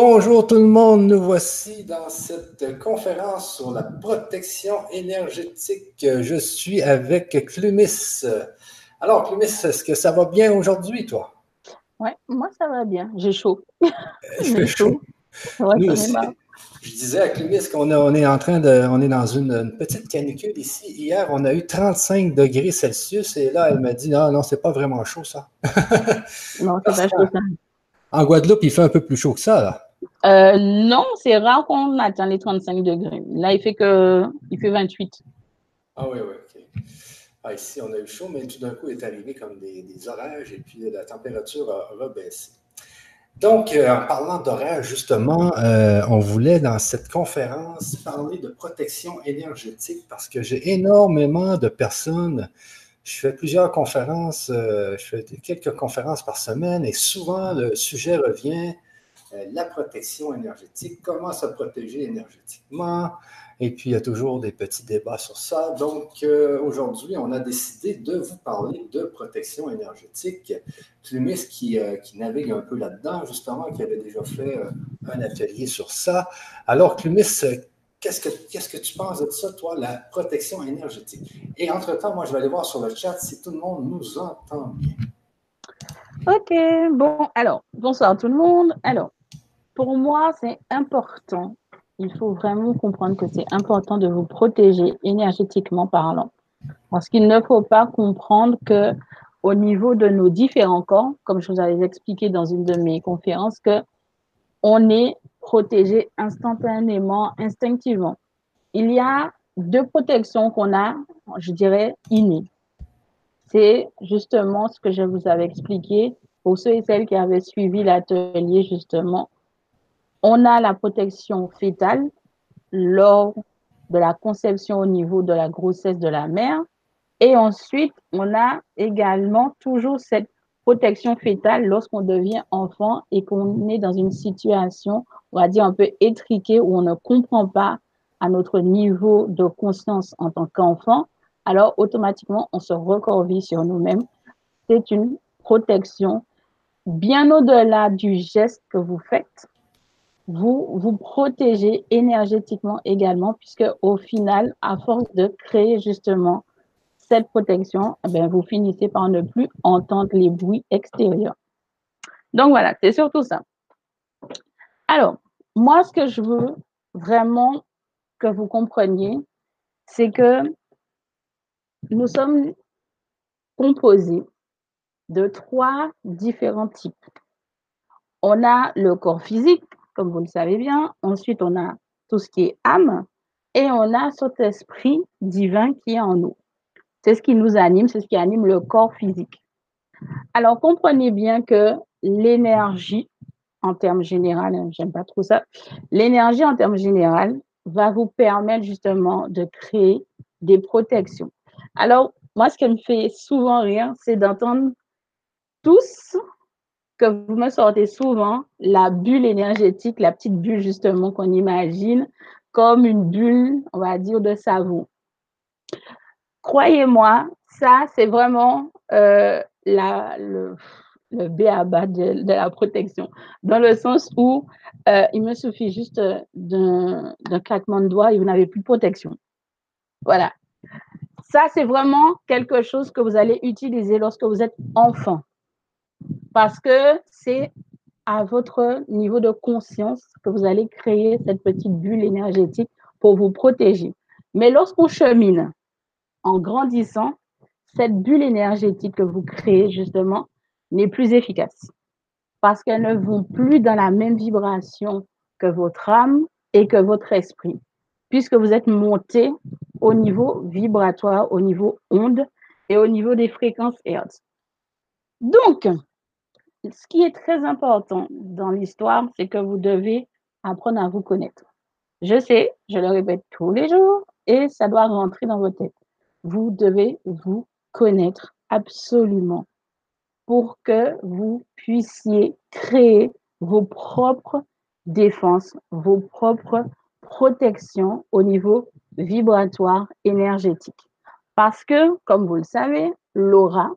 Bonjour tout le monde, nous voici dans cette conférence sur la protection énergétique. Je suis avec Clumis. Alors Clumis, est-ce que ça va bien aujourd'hui, toi? Oui, moi ça va bien. J'ai chaud. J'ai chaud. je disais à Clumis qu'on on est en train de, on est dans une, petite canicule ici. Hier, on a eu 35 degrés Celsius et là, elle m'a dit non, non, c'est pas vraiment chaud ça. non, c'est pas chaud ça. En Guadeloupe, il fait un peu plus chaud que ça, là. Euh, non, c'est rare qu'on atteint les 35 degrés. Là, il fait que il fait 28. Ah oui, oui, OK. Ah, ici, on a eu chaud, mais tout d'un coup, il est arrivé comme des, orages et puis la température a rebaissé. Donc, euh, en parlant d'orage, justement, euh, on voulait dans cette conférence parler de protection énergétique parce que j'ai énormément de personnes je fais plusieurs conférences, je fais quelques conférences par semaine et souvent le sujet revient la protection énergétique, comment se protéger énergétiquement. Et puis, il y a toujours des petits débats sur ça. Donc, euh, aujourd'hui, on a décidé de vous parler de protection énergétique. Clumis, qui, qui navigue un peu là-dedans, justement, qui avait déjà fait un atelier sur ça. Alors, Clumis, Qu'est-ce que, que tu penses de ça, toi, la protection énergétique? Et entre-temps, moi, je vais aller voir sur le chat si tout le monde nous entend bien. OK, bon, alors, bonsoir tout le monde. Alors, pour moi, c'est important. Il faut vraiment comprendre que c'est important de vous protéger énergétiquement parlant. Parce qu'il ne faut pas comprendre que au niveau de nos différents corps, comme je vous avais expliqué dans une de mes conférences, que on est protégé instantanément, instinctivement. Il y a deux protections qu'on a, je dirais, innées. C'est justement ce que je vous avais expliqué pour ceux et celles qui avaient suivi l'atelier, justement. On a la protection fétale lors de la conception au niveau de la grossesse de la mère. Et ensuite, on a également toujours cette protection fétale lorsqu'on devient enfant et qu'on est dans une situation, on va dire, un peu étriquée où on ne comprend pas à notre niveau de conscience en tant qu'enfant, alors automatiquement, on se recorville sur nous-mêmes. C'est une protection bien au-delà du geste que vous faites. Vous vous protégez énergétiquement également, puisque au final, à force de créer justement cette protection, eh vous finissez par ne plus entendre les bruits extérieurs. Donc voilà, c'est surtout ça. Alors, moi, ce que je veux vraiment que vous compreniez, c'est que nous sommes composés de trois différents types. On a le corps physique, comme vous le savez bien. Ensuite, on a tout ce qui est âme. Et on a cet esprit divin qui est en nous. C'est ce qui nous anime, c'est ce qui anime le corps physique. Alors, comprenez bien que l'énergie, en termes généraux, hein, j'aime pas trop ça, l'énergie en termes généraux va vous permettre justement de créer des protections. Alors, moi, ce qui me fait souvent rire, c'est d'entendre tous que vous me sortez souvent la bulle énergétique, la petite bulle justement qu'on imagine comme une bulle, on va dire, de savon croyez-moi, ça, c'est vraiment euh, le, le de, de, la protection, dans le sens où euh, il me suffit juste d'un claquement de doigts et vous n'avez plus de protection. Voilà. Ça, c'est vraiment quelque chose que vous allez utiliser lorsque vous êtes enfant, parce que c'est à votre niveau de conscience que vous allez créer cette petite bulle énergétique pour vous protéger. Mais lorsqu'on chemine, en grandissant, cette bulle énergétique que vous créez, justement, n'est plus efficace parce qu'elles ne vont plus dans la même vibration que votre âme et que votre esprit, puisque vous êtes monté au niveau vibratoire, au niveau onde et au niveau des fréquences Hertz. Donc, ce qui est très important dans l'histoire, c'est que vous devez apprendre à vous connaître. Je sais, je le répète tous les jours et ça doit rentrer dans votre tête vous devez vous connaître absolument pour que vous puissiez créer vos propres défenses, vos propres protections au niveau vibratoire énergétique. Parce que, comme vous le savez, l'aura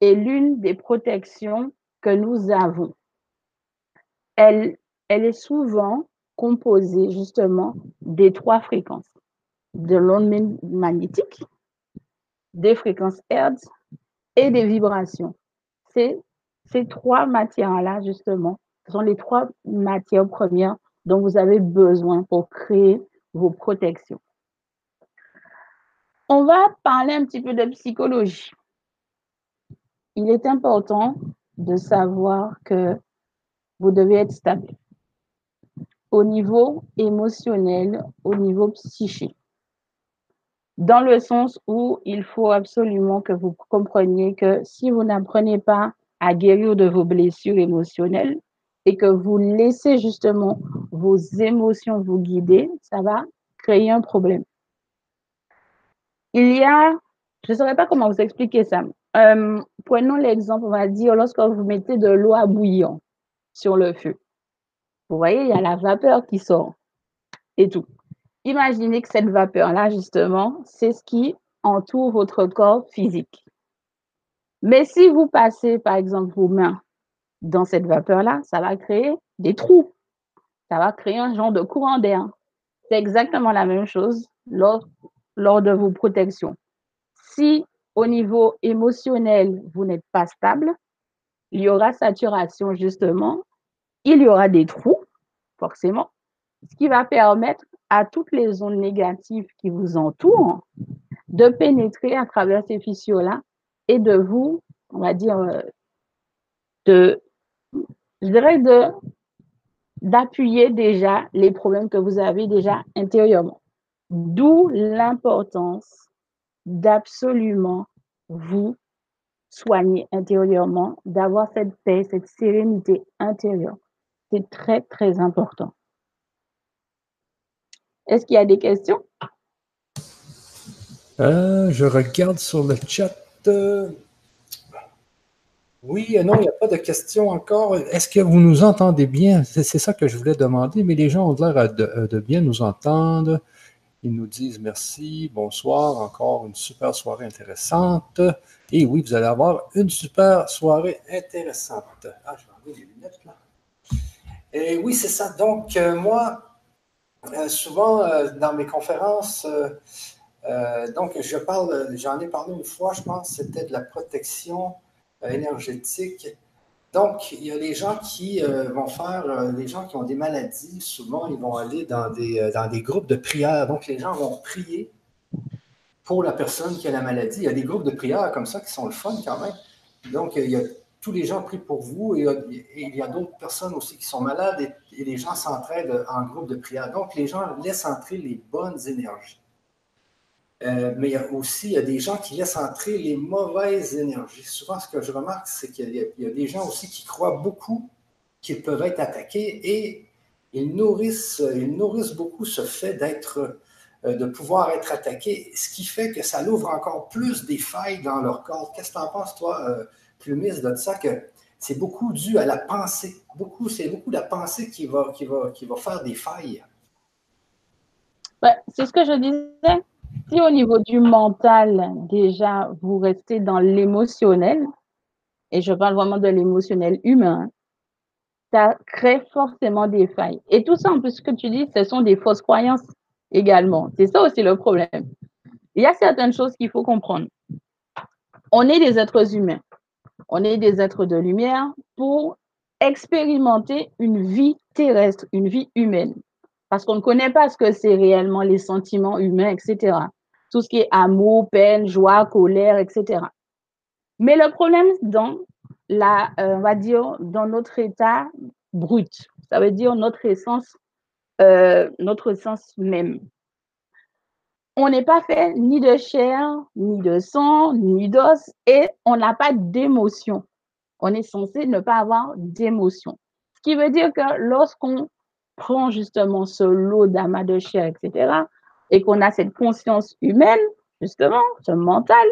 est l'une des protections que nous avons. Elle elle est souvent composée justement des trois fréquences, de l'onde magnétique, des fréquences Hertz et des vibrations. C'est ces trois matières-là, justement, sont les trois matières premières dont vous avez besoin pour créer vos protections. On va parler un petit peu de psychologie. Il est important de savoir que vous devez être stable au niveau émotionnel, au niveau psychique. Dans le sens où il faut absolument que vous compreniez que si vous n'apprenez pas à guérir de vos blessures émotionnelles et que vous laissez justement vos émotions vous guider, ça va créer un problème. Il y a, je ne saurais pas comment vous expliquer ça. Euh, prenons l'exemple, on va dire, lorsque vous mettez de l'eau à bouillir sur le feu. Vous voyez, il y a la vapeur qui sort et tout. Imaginez que cette vapeur-là, justement, c'est ce qui entoure votre corps physique. Mais si vous passez, par exemple, vos mains dans cette vapeur-là, ça va créer des trous. Ça va créer un genre de courant d'air. C'est exactement la même chose lors, lors de vos protections. Si au niveau émotionnel, vous n'êtes pas stable, il y aura saturation justement, il y aura des trous, forcément, ce qui va permettre à toutes les zones négatives qui vous entourent de pénétrer à travers ces fissures-là et de vous, on va dire, euh, de, je dirais, de, d'appuyer déjà les problèmes que vous avez déjà intérieurement. D'où l'importance d'absolument vous soigner intérieurement, d'avoir cette paix, cette sérénité intérieure. C'est très, très important. Est-ce qu'il y a des questions? Euh, je regarde sur le chat. Oui, non, il n'y a pas de questions encore. Est-ce que vous nous entendez bien? C'est ça que je voulais demander, mais les gens ont l'air de, bien nous entendre. Ils nous disent merci, bonsoir, encore une super soirée intéressante. Et oui, vous allez avoir une super soirée intéressante. Ah, je vais enlever les lunettes là. Et oui, c'est ça. Donc, euh, moi, euh, souvent dans mes conférences, euh, donc, je parle, j'en ai parlé une fois, je pense, c'était de la protection euh, énergétique. Donc, il y a les gens qui euh, vont faire, les gens qui ont des maladies, souvent, ils vont aller dans des, dans des groupes de prière. Donc, les gens vont prier pour la personne qui a la maladie. Il y a des groupes de prière comme ça qui sont le fun quand même. Donc, il y a tous les gens prient pour vous et, il y a d'autres personnes aussi qui sont malades et, et les gens s'entraident en groupe de prière. Donc, les gens laissent entrer les bonnes énergies. Euh, mais il y a aussi il y a des gens qui laissent entrer les mauvaises énergies. Souvent, ce que je remarque, c'est qu'il y, a des gens aussi qui croient beaucoup qu'ils peuvent être attaqués et ils nourrissent, ils nourrissent beaucoup ce fait d'être, euh, de pouvoir être attaqués, ce qui fait que ça ouvre encore plus des failles dans leur corps. Qu'est-ce que tu en penses, toi, euh, Plumis, de ça, que c'est beaucoup dû à la pensée? Beaucoup, c'est beaucoup la pensée qui va, qui va, qui va faire des failles. Ben, c'est ce que je disais si au niveau du mental, déjà, vous restez dans l'émotionnel, et je parle vraiment de l'émotionnel humain, ça crée forcément des failles. Et tout ça, en plus, ce que tu dis, ce sont des fausses croyances également. C'est ça aussi le problème. Il y a certaines choses qu'il faut comprendre. On est des êtres humains. On est des êtres de lumière pour expérimenter une vie terrestre, une vie humaine parce qu'on ne connaît pas ce que c'est réellement les sentiments humains, etc. Tout ce qui est amour, peine, joie, colère, etc. Mais le problème dans la, euh, on va dire, dans notre état brut, ça veut dire notre essence, euh, notre essence même. On n'est pas fait ni de chair, ni de sang, ni d'os, et on n'a pas d'émotion. On est censé ne pas avoir d'émotion. Ce qui veut dire que lorsqu'on prend justement ce lot d'amas de chair, etc., et qu'on a cette conscience humaine, justement, ce mental,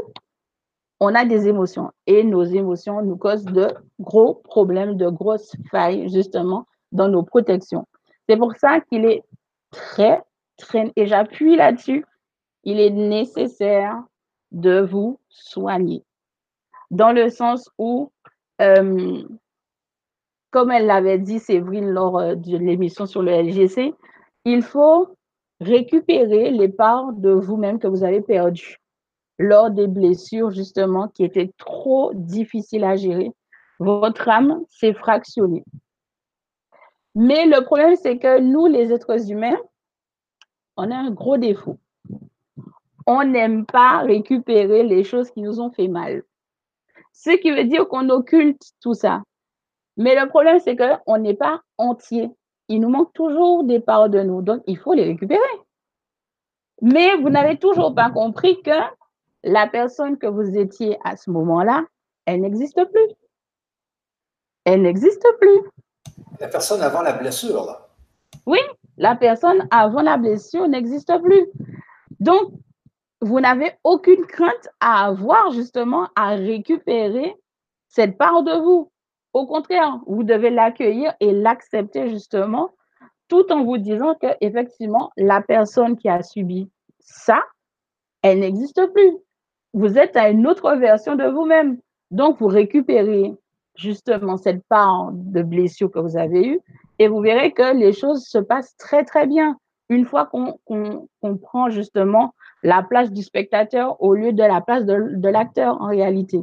on a des émotions. Et nos émotions nous causent de gros problèmes, de grosses failles, justement, dans nos protections. C'est pour ça qu'il est très, très, et j'appuie là-dessus, il est nécessaire de vous soigner. Dans le sens où, euh, comme elle l'avait dit, Séverine, lors euh, de l'émission sur le LGC, il faut récupérer les parts de vous-même que vous avez perdues lors des blessures, justement, qui étaient trop difficiles à gérer. Votre âme s'est fractionnée. Mais le problème, c'est que nous, les êtres humains, on a un gros défaut. On n'aime pas récupérer les choses qui nous ont fait mal. Ce qui veut dire qu'on occulte tout ça. Mais le problème, c'est qu'on n'est pas entier. Il nous manque toujours des parts de nous. Donc, il faut les récupérer. Mais vous n'avez toujours pas compris que la personne que vous étiez à ce moment-là, elle n'existe plus. Elle n'existe plus. La personne avant la blessure, là. Oui, la personne avant la blessure n'existe plus. Donc, vous n'avez aucune crainte à avoir justement à récupérer cette part de vous. Au contraire, vous devez l'accueillir et l'accepter justement, tout en vous disant que effectivement, la personne qui a subi ça, elle n'existe plus. Vous êtes à une autre version de vous-même. Donc, vous récupérez justement cette part de blessure que vous avez eue et vous verrez que les choses se passent très, très bien une fois qu'on prend justement la place du spectateur au lieu de la place de, de l'acteur en réalité.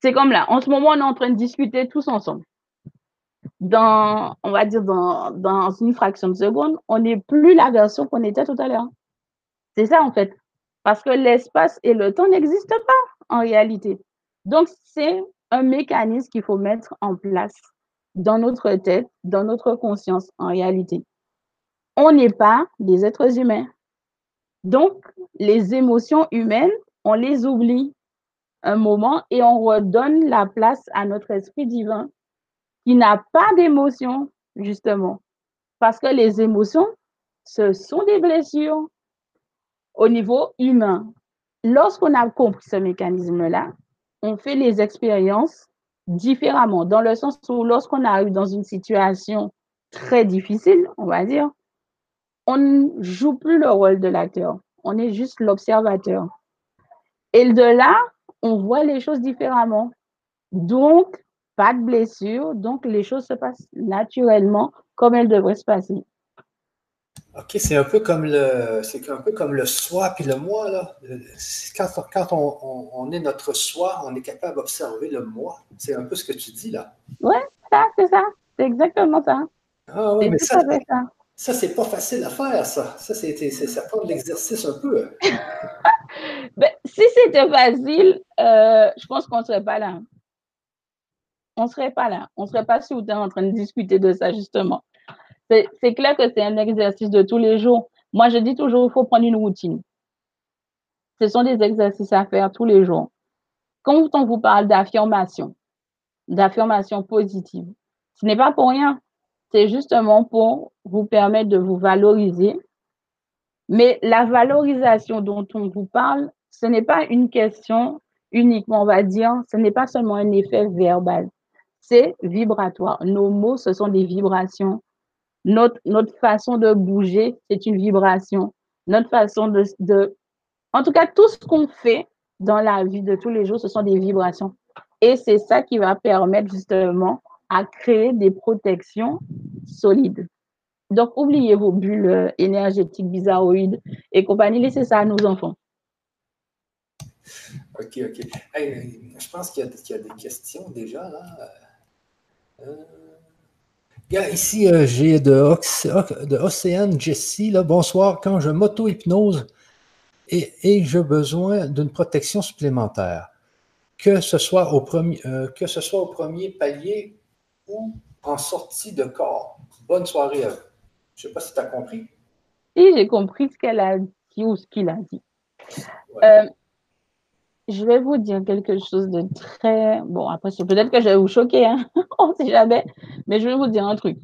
C'est comme là, en ce moment, on est en train de discuter tous ensemble. Dans, on va dire, dans, dans une fraction de seconde, on n'est plus la version qu'on était tout à l'heure. C'est ça, en fait. Parce que l'espace et le temps n'existent pas en réalité. Donc, c'est un mécanisme qu'il faut mettre en place dans notre tête, dans notre conscience en réalité. On n'est pas des êtres humains. Donc, les émotions humaines, on les oublie un moment et on redonne la place à notre esprit divin qui n'a pas d'émotion, justement. Parce que les émotions, ce sont des blessures au niveau humain. Lorsqu'on a compris ce mécanisme-là, on fait les expériences différemment, dans le sens où lorsqu'on arrive dans une situation très difficile, on va dire, on ne joue plus le rôle de l'acteur, on est juste l'observateur. Et de là, on voit les choses différemment. Donc, pas de blessure, donc les choses se passent naturellement comme elles devraient se passer. OK, c'est un peu comme le c'est un peu comme le soi puis le moi. Là. Quand, quand on, on, est notre soi, on est capable d'observer le moi. C'est un peu ce que tu dis là. Oui, ça, c'est ça. C'est exactement ça. Ah oui, mais ça, ça. ça c'est pas facile à faire, ça. Ça, c'est, ça prend de l'exercice un peu. ben, si c'était facile, euh, je pense qu'on ne serait pas là. On ne serait pas là. On ne serait pas sous en train de discuter de ça, justement. C'est clair que c'est un exercice de tous les jours. Moi, je dis toujours, il faut prendre une routine. Ce sont des exercices à faire tous les jours. Quand on vous parle d'affirmation, d'affirmation positive, ce n'est pas pour rien. C'est justement pour vous permettre de vous valoriser. Mais la valorisation dont on vous parle, ce n'est pas une question uniquement, on va dire, ce n'est pas seulement un effet verbal, c'est vibratoire. Nos mots, ce sont des vibrations. Notre, notre façon de bouger, c'est une vibration. Notre façon de, de... En tout cas, tout ce qu'on fait dans la vie de tous les jours, ce sont des vibrations. Et c'est ça qui va permettre justement à créer des protections solides. Donc, oubliez vos bulles énergétiques, bizarroïdes et compagnie. Laissez ça à nos enfants. OK, OK. je pense qu'il y, y, a des questions déjà, là. Euh ici, euh, j'ai de, de Océane Jessie. Là, bonsoir. Quand je m'auto-hypnose et, et j'ai besoin d'une protection supplémentaire, que ce, soit au premier, euh, que ce soit au premier palier ou en sortie de corps. Bonne soirée à vous. Je ne sais pas si tu as compris. Si, j'ai compris ce qu'elle a dit ou ce qu'il a dit. Euh, je vais vous dire quelque chose de très... Bon, après, peut-être que je vais vous choquer, hein? on ne sait jamais, mais je vais vous dire un truc.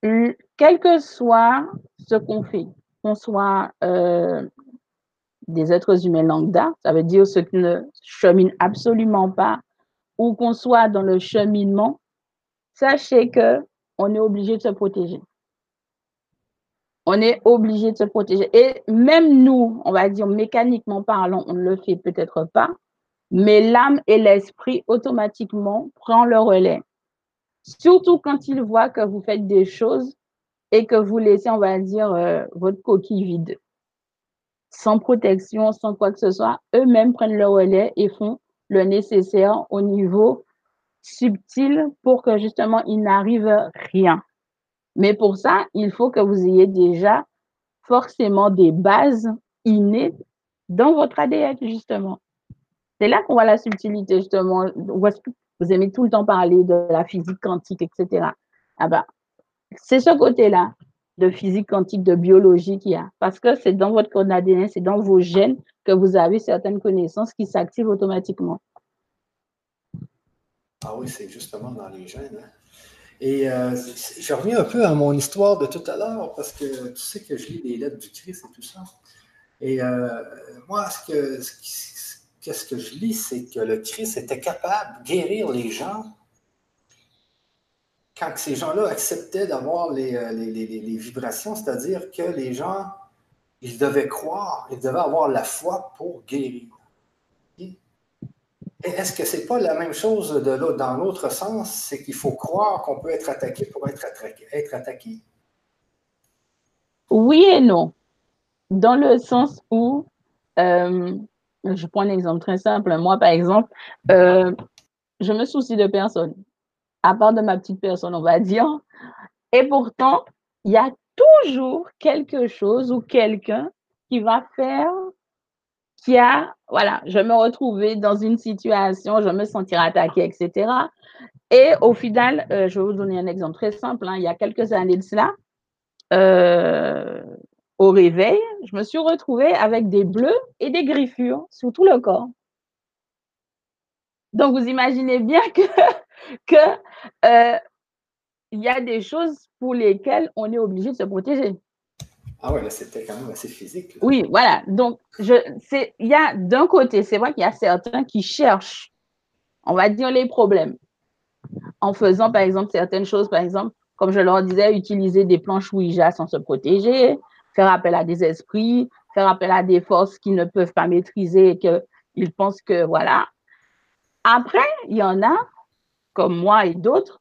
Quel que soit ce qu'on fait, qu'on soit euh, des êtres humains lambda, ça veut dire ceux qui ne cheminent absolument pas, ou qu'on soit dans le cheminement, sachez que on est obligé de se protéger on est obligé de se protéger. Et même nous, on va dire mécaniquement parlant, on ne le fait peut-être pas, mais l'âme et l'esprit automatiquement prennent le relais. Surtout quand ils voient que vous faites des choses et que vous laissez, on va dire, euh, votre coquille vide. Sans protection, sans quoi que ce soit, eux-mêmes prennent le relais et font le nécessaire au niveau subtil pour que justement il n'arrive rien. Mais pour ça, il faut que vous ayez déjà forcément des bases innées dans votre ADN, justement. C'est là qu'on voit la subtilité, justement. Vous aimez tout le temps parler de la physique quantique, etc. Ah ben, c'est ce côté-là de physique quantique, de biologie qu'il y a. Parce que c'est dans votre code ADN, c'est dans vos gènes que vous avez certaines connaissances qui s'activent automatiquement. Ah oui, c'est justement dans les gènes. Hein. Et euh, je reviens un peu à mon histoire de tout à l'heure, parce que tu sais que je lis les lettres du Christ et tout ça. Et euh, moi, ce que, qu'est-ce que je lis, c'est que le Christ était capable de guérir les gens quand ces gens-là acceptaient d'avoir les, euh, les, vibrations, c'est-à-dire que les gens, ils devaient croire, ils devaient avoir la foi pour guérir. Est-ce que ce n'est pas la même chose de dans l'autre sens? C'est qu'il faut croire qu'on peut être attaqué pour être attaqué, être attaqué? Oui et non. Dans le sens où, euh, je prends un exemple très simple. Moi, par exemple, euh, je me soucie de personne, à part de ma petite personne, on va dire. Et pourtant, il y a toujours quelque chose ou quelqu'un qui va faire qui a, voilà, je me retrouvais dans une situation, je me sentirais attaquée, etc. Et au final, euh, je vais vous donner un exemple très simple. Hein. il y a quelques années de cela, euh, au réveil, je me suis retrouvée avec des bleus et des griffures sur tout le corps. Donc, vous imaginez bien que, que euh, y a des choses pour lesquelles on est obligé de se protéger. Ah ouais, là, c'était quand même assez physique. Oui, voilà. Donc, il y a d'un côté, c'est vrai qu'il y a certains qui cherchent, on va dire, les problèmes. En faisant, par exemple, certaines choses, par exemple, comme je leur disais, utiliser des planches Ouija sans se protéger, faire appel à des esprits, faire appel à des forces qu'ils ne peuvent pas maîtriser et qu'ils pensent que, voilà. Après, il y en a, comme moi et d'autres,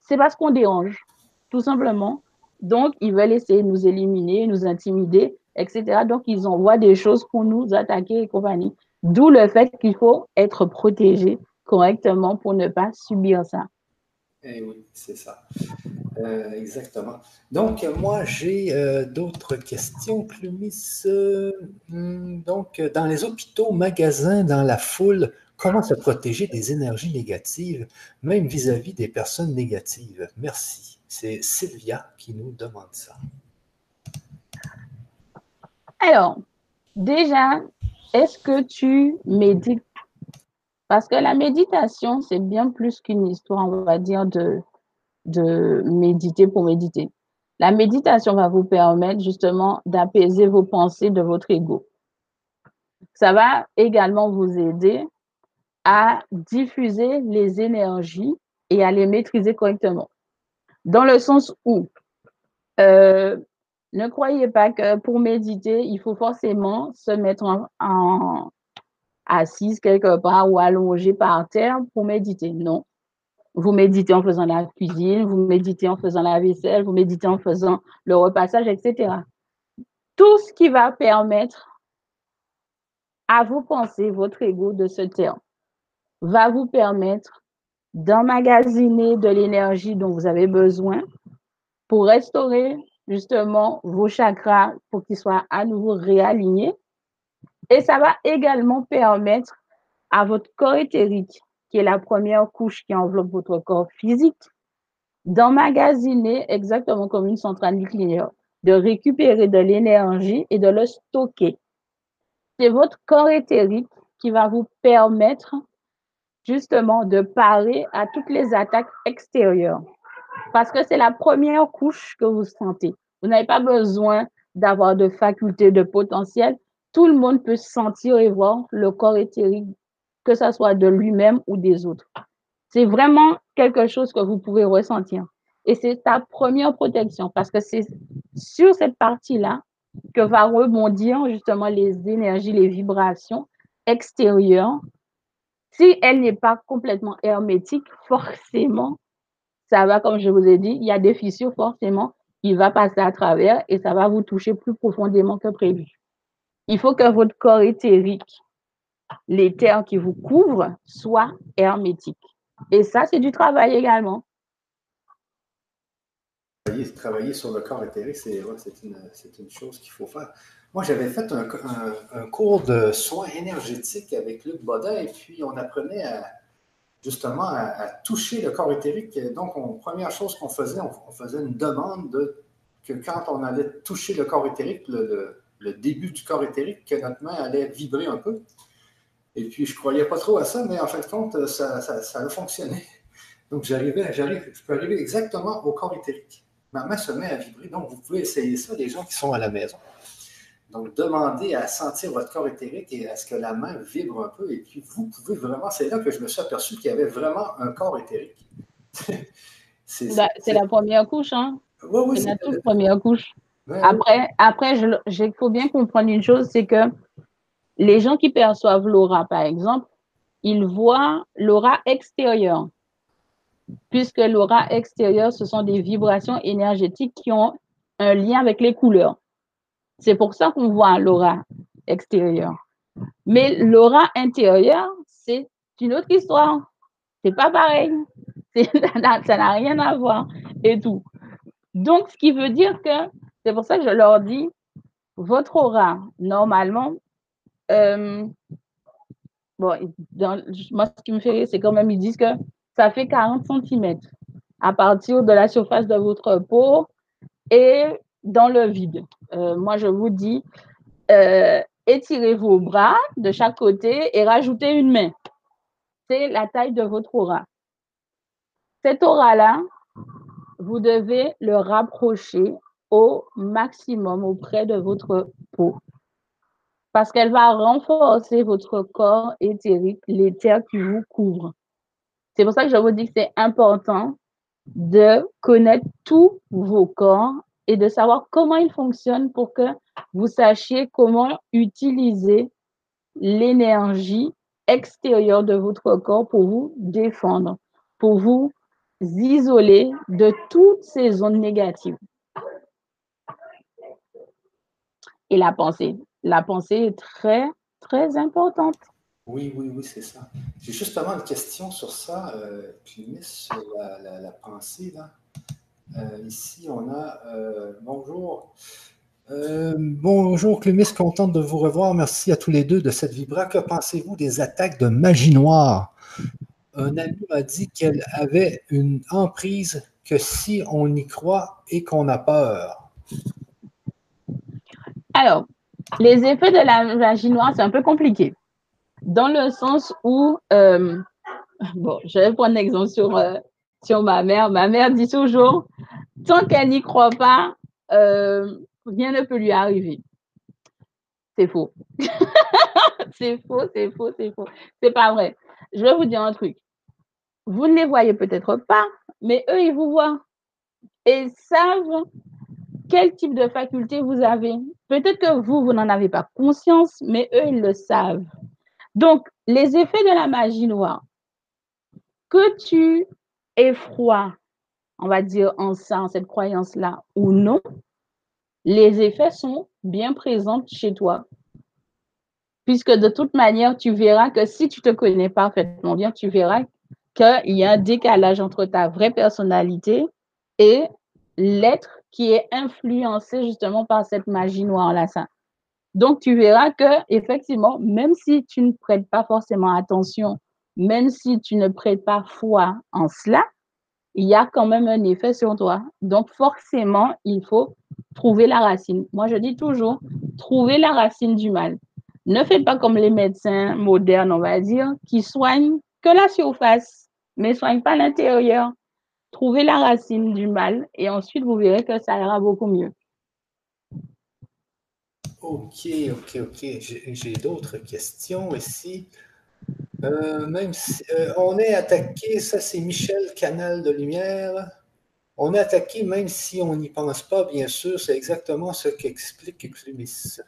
c'est parce qu'on dérange, tout simplement. Donc, ils veulent essayer de nous éliminer, nous intimider, etc. Donc, ils envoient des choses pour nous attaquer et compagnie. D'où le fait qu'il faut être protégé correctement pour ne pas subir ça. Eh oui, c'est ça. Euh, exactement. Donc, moi, j'ai euh, d'autres questions, Clumis. Hmm, donc, dans les hôpitaux, magasins, dans la foule, comment se protéger des énergies négatives, même vis à -vis des personnes négatives? Merci. C'est Sylvia qui nous demande ça. Alors, déjà, est-ce que tu médites? Parce que la méditation, c'est bien plus qu'une histoire, on va dire, de, méditer pour méditer. La méditation va vous permettre justement d'apaiser vos pensées de votre ego. Ça va également vous aider à diffuser les énergies et à les maîtriser correctement dans le sens où euh, ne croyez pas que pour méditer, il faut forcément se mettre en, assise quelque part ou allongé par terre pour méditer. Non. Vous méditez en faisant la cuisine, vous méditez en faisant la vaisselle, vous méditez en faisant le repassage, etc. Tout ce qui va permettre à vos pensées, votre ego de se taire, va vous permettre d'emmagasiner de l'énergie dont vous avez besoin pour restaurer justement vos chakras pour qu'ils soient à nouveau réalignés. Et ça va également permettre à votre corps éthérique, qui est la première couche qui enveloppe votre corps physique, d'emmagasiner exactement comme une centrale nucléaire, de récupérer de l'énergie et de le stocker. C'est votre corps éthérique qui va vous permettre justement de parer à toutes les attaques extérieures. Parce que c'est la première couche que vous sentez. Vous n'avez pas besoin d'avoir de facultés de potentiel. Tout le monde peut sentir et voir le corps éthérique, que ce soit de lui-même ou des autres. C'est vraiment quelque chose que vous pouvez ressentir. Et c'est ta première protection parce que c'est sur cette partie-là que va rebondir justement les énergies, les vibrations extérieures si elle n'est pas complètement hermétique, forcément, ça va, comme je vous ai dit, il y a des fissures, forcément, il va passer à travers et ça va vous toucher plus profondément que prévu. Il faut que votre corps éthérique, terres qui vous couvrent, soient hermétiques. Et ça, c'est du travail également. Travailler, sur le corps éthérique, c'est une, chose qu'il faut faire. Moi, j'avais fait un, cours de soins énergétiques avec Luc Bodin et puis on apprenait justement à, toucher le corps éthérique. Donc, première chose qu'on faisait, on, faisait une demande de que quand on allait toucher le corps éthérique, le, début du corps éthérique, que notre main allait vibrer un peu. Et puis, je ne croyais pas trop à ça, mais en fait, compte, ça, ça, a fonctionné. Donc, j'arrivais, j'arrive, je peux arriver exactement au corps éthérique. Ma main se met à vibrer. Donc, vous pouvez essayer ça, les gens qui sont à la maison. Donc, demandez à sentir votre corps éthérique et à ce que la main vibre un peu. Et puis, vous pouvez vraiment, c'est là que je me suis aperçu qu'il y avait vraiment un corps éthérique. Bah, c'est la première couche, hein? Oui, oui, c'est la toute première couche. après, après il faut bien comprendre une chose, c'est que les gens qui perçoivent l'aura, par exemple, ils voient l'aura extérieure, puisque l'aura extérieure, ce sont des vibrations énergétiques qui ont un lien avec les couleurs. C'est pour ça qu'on voit l'aura extérieure. Mais l'aura intérieure, c'est une autre histoire. C'est pas pareil. Ça n'a rien à voir et tout. Donc, ce qui veut dire que, c'est pour ça que je leur dis, votre aura, normalement, euh, bon, moi, ce qui me fait rire, c'est quand même, ils disent que ça fait 40 cm à partir de la surface de votre peau et dans le vide. Euh, moi, je vous dis, euh, étirez vos bras de chaque côté et rajoutez une main. C'est la taille de votre aura. Cette aura-là, vous devez le rapprocher au maximum auprès de votre peau parce qu'elle va renforcer votre corps éthérique, l'éther qui vous couvre. C'est pour ça que je vous dis que c'est important de connaître tous vos corps et de savoir comment ils fonctionnent pour que vous sachiez comment utiliser l'énergie extérieure de votre corps pour vous défendre, pour vous isoler de toutes ces zones négatives. Et la pensée. La pensée est très, très importante. Oui, oui, oui, c'est ça. J'ai justement une question sur ça, euh, sur la, pensée. Là. Euh, ici, on a euh, bonjour. Euh, bonjour Clémis, contente de vous revoir. Merci à tous les deux de cette vibra. Que pensez-vous des attaques de magie noire? Un ami m'a dit qu'elle avait une emprise que si on y croit et qu'on a peur. Alors, les effets de la magie noire, c'est un peu compliqué. Dans le sens où, bon, je vais prendre un exemple sur, sur ma mère. Ma mère dit toujours, tant qu'elle n'y croit pas, euh, rien ne peut lui arriver. C'est faux. c'est faux, c'est faux, c'est faux. C'est pas vrai. Je vais vous dire un truc. Vous ne les voyez peut-être pas, mais eux, ils vous voient et savent quel type de faculté vous avez. Peut-être que vous, vous n'en avez pas conscience, mais eux, ils le savent. Donc, les effets de la magie noire, que tu effroies, on va dire en ça, en cette croyance-là, ou non, les effets sont bien présents chez toi. Puisque de toute manière, tu verras que si tu te connais parfaitement bien, tu verras qu'il y a un décalage entre ta vraie personnalité et l'être qui est influencé justement par cette magie noire-là. Donc, tu verras que, effectivement, même si tu ne prêtes pas forcément attention, même si tu ne prêtes pas foi en cela, il y a quand même un effet sur toi. Donc, forcément, il faut trouver la racine. Moi, je dis toujours, trouver la racine du mal. Ne faites pas comme les médecins modernes, on va dire, qui soignent que la surface mais soigne pas l'intérieur. Trouvez la racine du mal et ensuite vous verrez que ça ira beaucoup mieux. Ok, ok, ok. J'ai d'autres questions ici. Euh, euh, on est attaqué, ça c'est Michel Canal de Lumière. On est attaqué même si on n'y pense pas, bien sûr. C'est exactement ce qu'explique Clumis.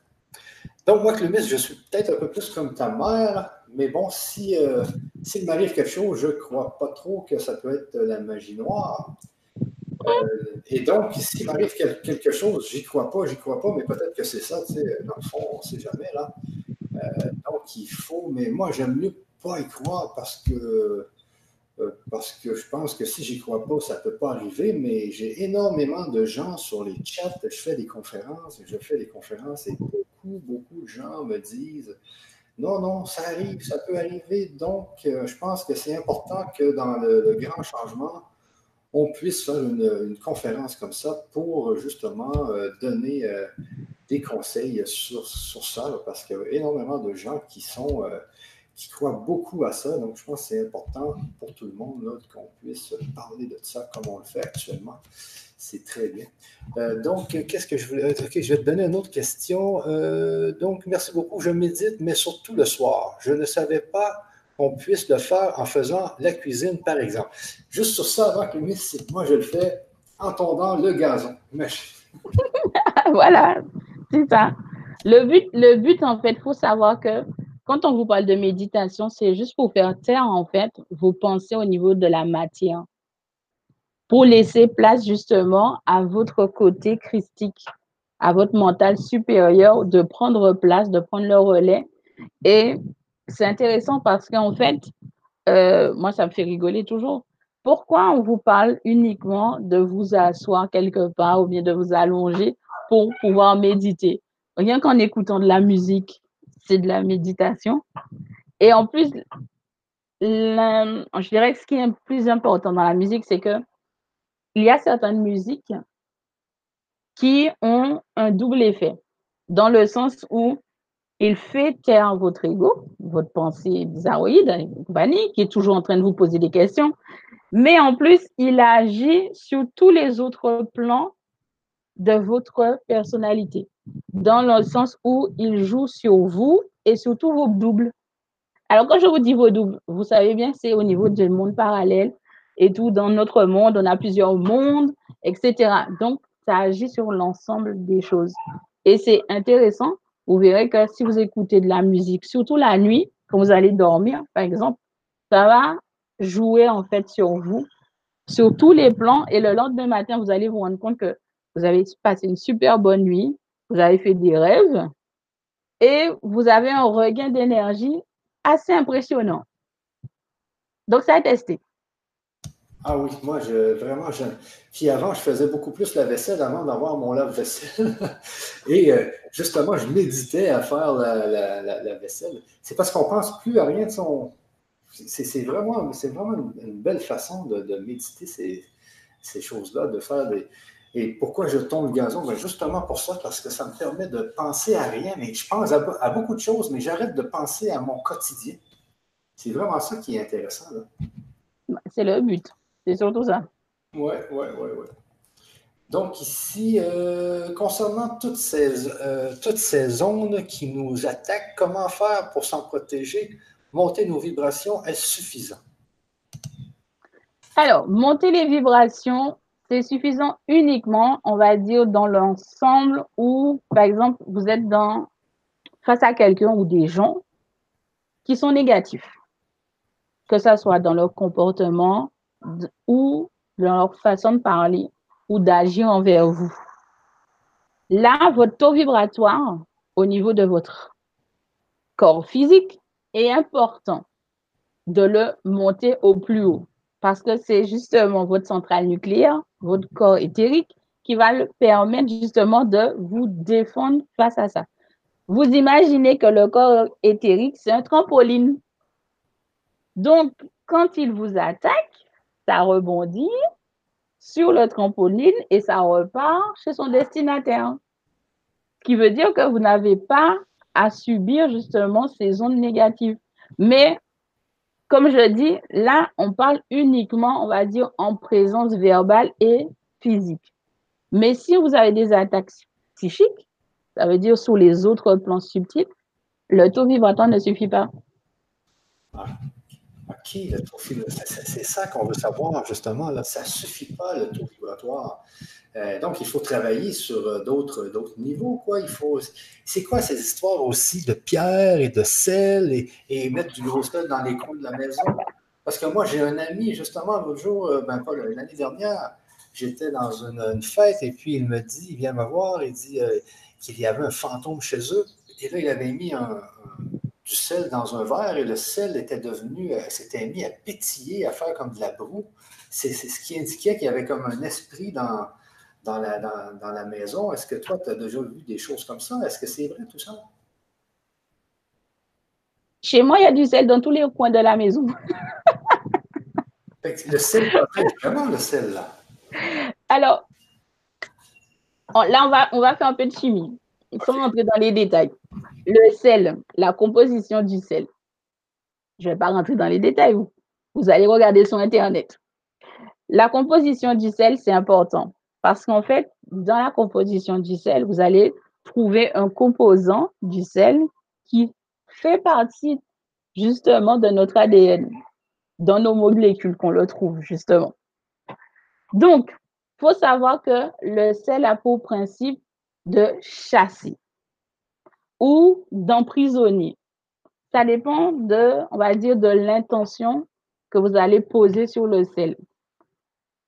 Donc, moi, Clumis, je suis peut-être un peu plus comme ta mère, mais bon, si euh, s'il m'arrive quelque chose, je ne crois pas trop que ça peut être la magie noire. Euh, et donc, s'il m'arrive quelque chose, j'y crois pas, j'y crois pas, mais peut-être que c'est ça, tu sais, dans le fond, on ne sait jamais, là. donc, il faut, mais moi, j'aime mieux pas y croire parce que euh, parce que je pense que si j'y crois pas, ça peut pas arriver, mais j'ai énormément de gens sur les chats, je fais des conférences, je fais des conférences et beaucoup, beaucoup de gens me disent non, non, ça arrive, ça peut arriver. Donc, euh, je pense que c'est important que dans le, grand changement, on puisse faire une, conférence comme ça pour justement euh, donner des conseils sur, sur ça, parce qu'il y a énormément de gens qui sont qui croient beaucoup à ça. Donc, je pense que c'est important pour tout le monde qu'on puisse parler de ça comme on le fait actuellement. C'est très bien. Euh, donc, qu'est-ce que je voulais. OK, je vais te donner une autre question. Euh, donc, merci beaucoup. Je médite, mais surtout le soir. Je ne savais pas qu'on puisse le faire en faisant la cuisine, par exemple. Juste sur ça, avant que moi, je le fais en tondant le gazon. voilà, c'est ça. Le but, le but, en fait, il faut savoir que quand on vous parle de méditation, c'est juste pour faire taire, en fait, vos pensées au niveau de la matière. Pour laisser place, justement, à votre côté christique, à votre mental supérieur de prendre place, de prendre le relais. Et c'est intéressant parce qu'en fait, euh, moi, ça me fait rigoler toujours. Pourquoi on vous parle uniquement de vous asseoir quelque part ou bien de vous allonger pour pouvoir méditer? Rien qu'en écoutant de la musique, c'est de la méditation. Et en plus, je dirais que ce qui est le plus important dans la musique, c'est que il y a certaines musiques qui ont un double effet, dans le sens où il fait taire votre ego, votre pensée bizarroïde, qui est toujours en train de vous poser des questions, mais en plus, il agit sur tous les autres plans de votre personnalité, dans le sens où il joue sur vous et surtout vos doubles. Alors, quand je vous dis vos doubles, vous savez bien c'est au niveau du monde parallèle et tout. Dans notre monde, on a plusieurs mondes, etc. Donc, ça agit sur l'ensemble des choses. Et c'est intéressant. Vous verrez que si vous écoutez de la musique, surtout la nuit, quand vous allez dormir, par exemple, ça va jouer en fait sur vous, sur tous les plans. Et le lendemain matin, vous allez vous rendre compte que vous avez passé une super bonne nuit, vous avez fait des rêves et vous avez un regain d'énergie assez impressionnant. Donc, ça a testé. Ah oui, moi, je, vraiment, je, puis avant, je faisais beaucoup plus la vaisselle avant d'avoir mon lave-vaisselle. Et euh, justement, je méditais à faire la, vaisselle. C'est parce qu'on ne pense plus à rien de son. C'est vraiment, vraiment une, belle façon de, méditer ces, ces choses-là, de faire des, et pourquoi je tombe le gazon? Ben, justement pour ça, parce que ça me permet de penser à rien, mais je pense à, beaucoup de choses, mais j'arrête de penser à mon quotidien. C'est vraiment ça qui est intéressant. C'est le but. C'est surtout ça. Oui, oui, oui, oui. Donc ici, euh, concernant toutes ces, euh, toutes ces zones qui nous attaquent, comment faire pour s'en protéger? Monter nos vibrations, est-ce suffisant? Alors, monter les vibrations, suffisant uniquement, on va dire, dans l'ensemble où, par exemple, vous êtes dans, face à quelqu'un ou des gens qui sont négatifs, que ce soit dans leur comportement ou dans leur façon de parler ou d'agir envers vous. Là, votre taux vibratoire au niveau de votre corps physique est important de le monter au plus haut parce que c'est justement votre centrale nucléaire, votre corps éthérique, qui va le permettre justement de vous défendre face à ça. Vous imaginez que le corps éthérique, c'est un trampoline. Donc, quand il vous attaque, ça rebondit sur le trampoline et ça repart chez son destinataire. Ce qui veut dire que vous n'avez pas à subir justement ces ondes négatives. Mais comme je dis, là, on parle uniquement, on va dire, en présence verbale et physique. Mais si vous avez des attaques psychiques, ça veut dire sur les autres plans subtils, le taux vibratoire ne suffit pas. Ah, ok, le taux c'est ça qu'on veut savoir, justement. Là. Ça ne suffit pas, le taux vibratoire. Euh, donc, il faut travailler sur euh, d'autres, d'autres niveaux. Quoi. Il faut, c'est quoi ces histoires aussi de pierre et de sel et, mettre du gros sel dans les coins de la maison? Parce que moi, j'ai un ami, justement, l'autre jour, euh, ben l'année dernière, j'étais dans une, fête et puis il me dit, il vient me voir, il dit qu'il y avait un fantôme chez eux. Et là, il avait mis du sel dans un verre et le sel était devenu, s'était mis à pétiller, à faire comme de la broue. C'est ce qui indiquait qu'il y avait comme un esprit dans, dans la, dans, la maison? Est-ce que toi, tu as déjà vu des choses comme ça? Est-ce que c'est vrai tout ça? Chez moi, il y a du sel dans tous les coins de la maison. le sel, vraiment le sel là. Alors, là, on va, on va faire un peu de chimie. Il faut rentrer dans les détails. Le sel, la composition du sel. Je ne vais pas rentrer dans les détails. Vous, vous allez regarder sur Internet. La composition du sel, c'est important. Parce qu'en fait, dans la composition du sel, vous allez trouver un composant du sel qui fait partie justement de notre ADN, dans nos molécules qu'on le trouve justement. Donc, il faut savoir que le sel a pour principe de chasser ou d'emprisonner. Ça dépend de, on va dire, de l'intention que vous allez poser sur le sel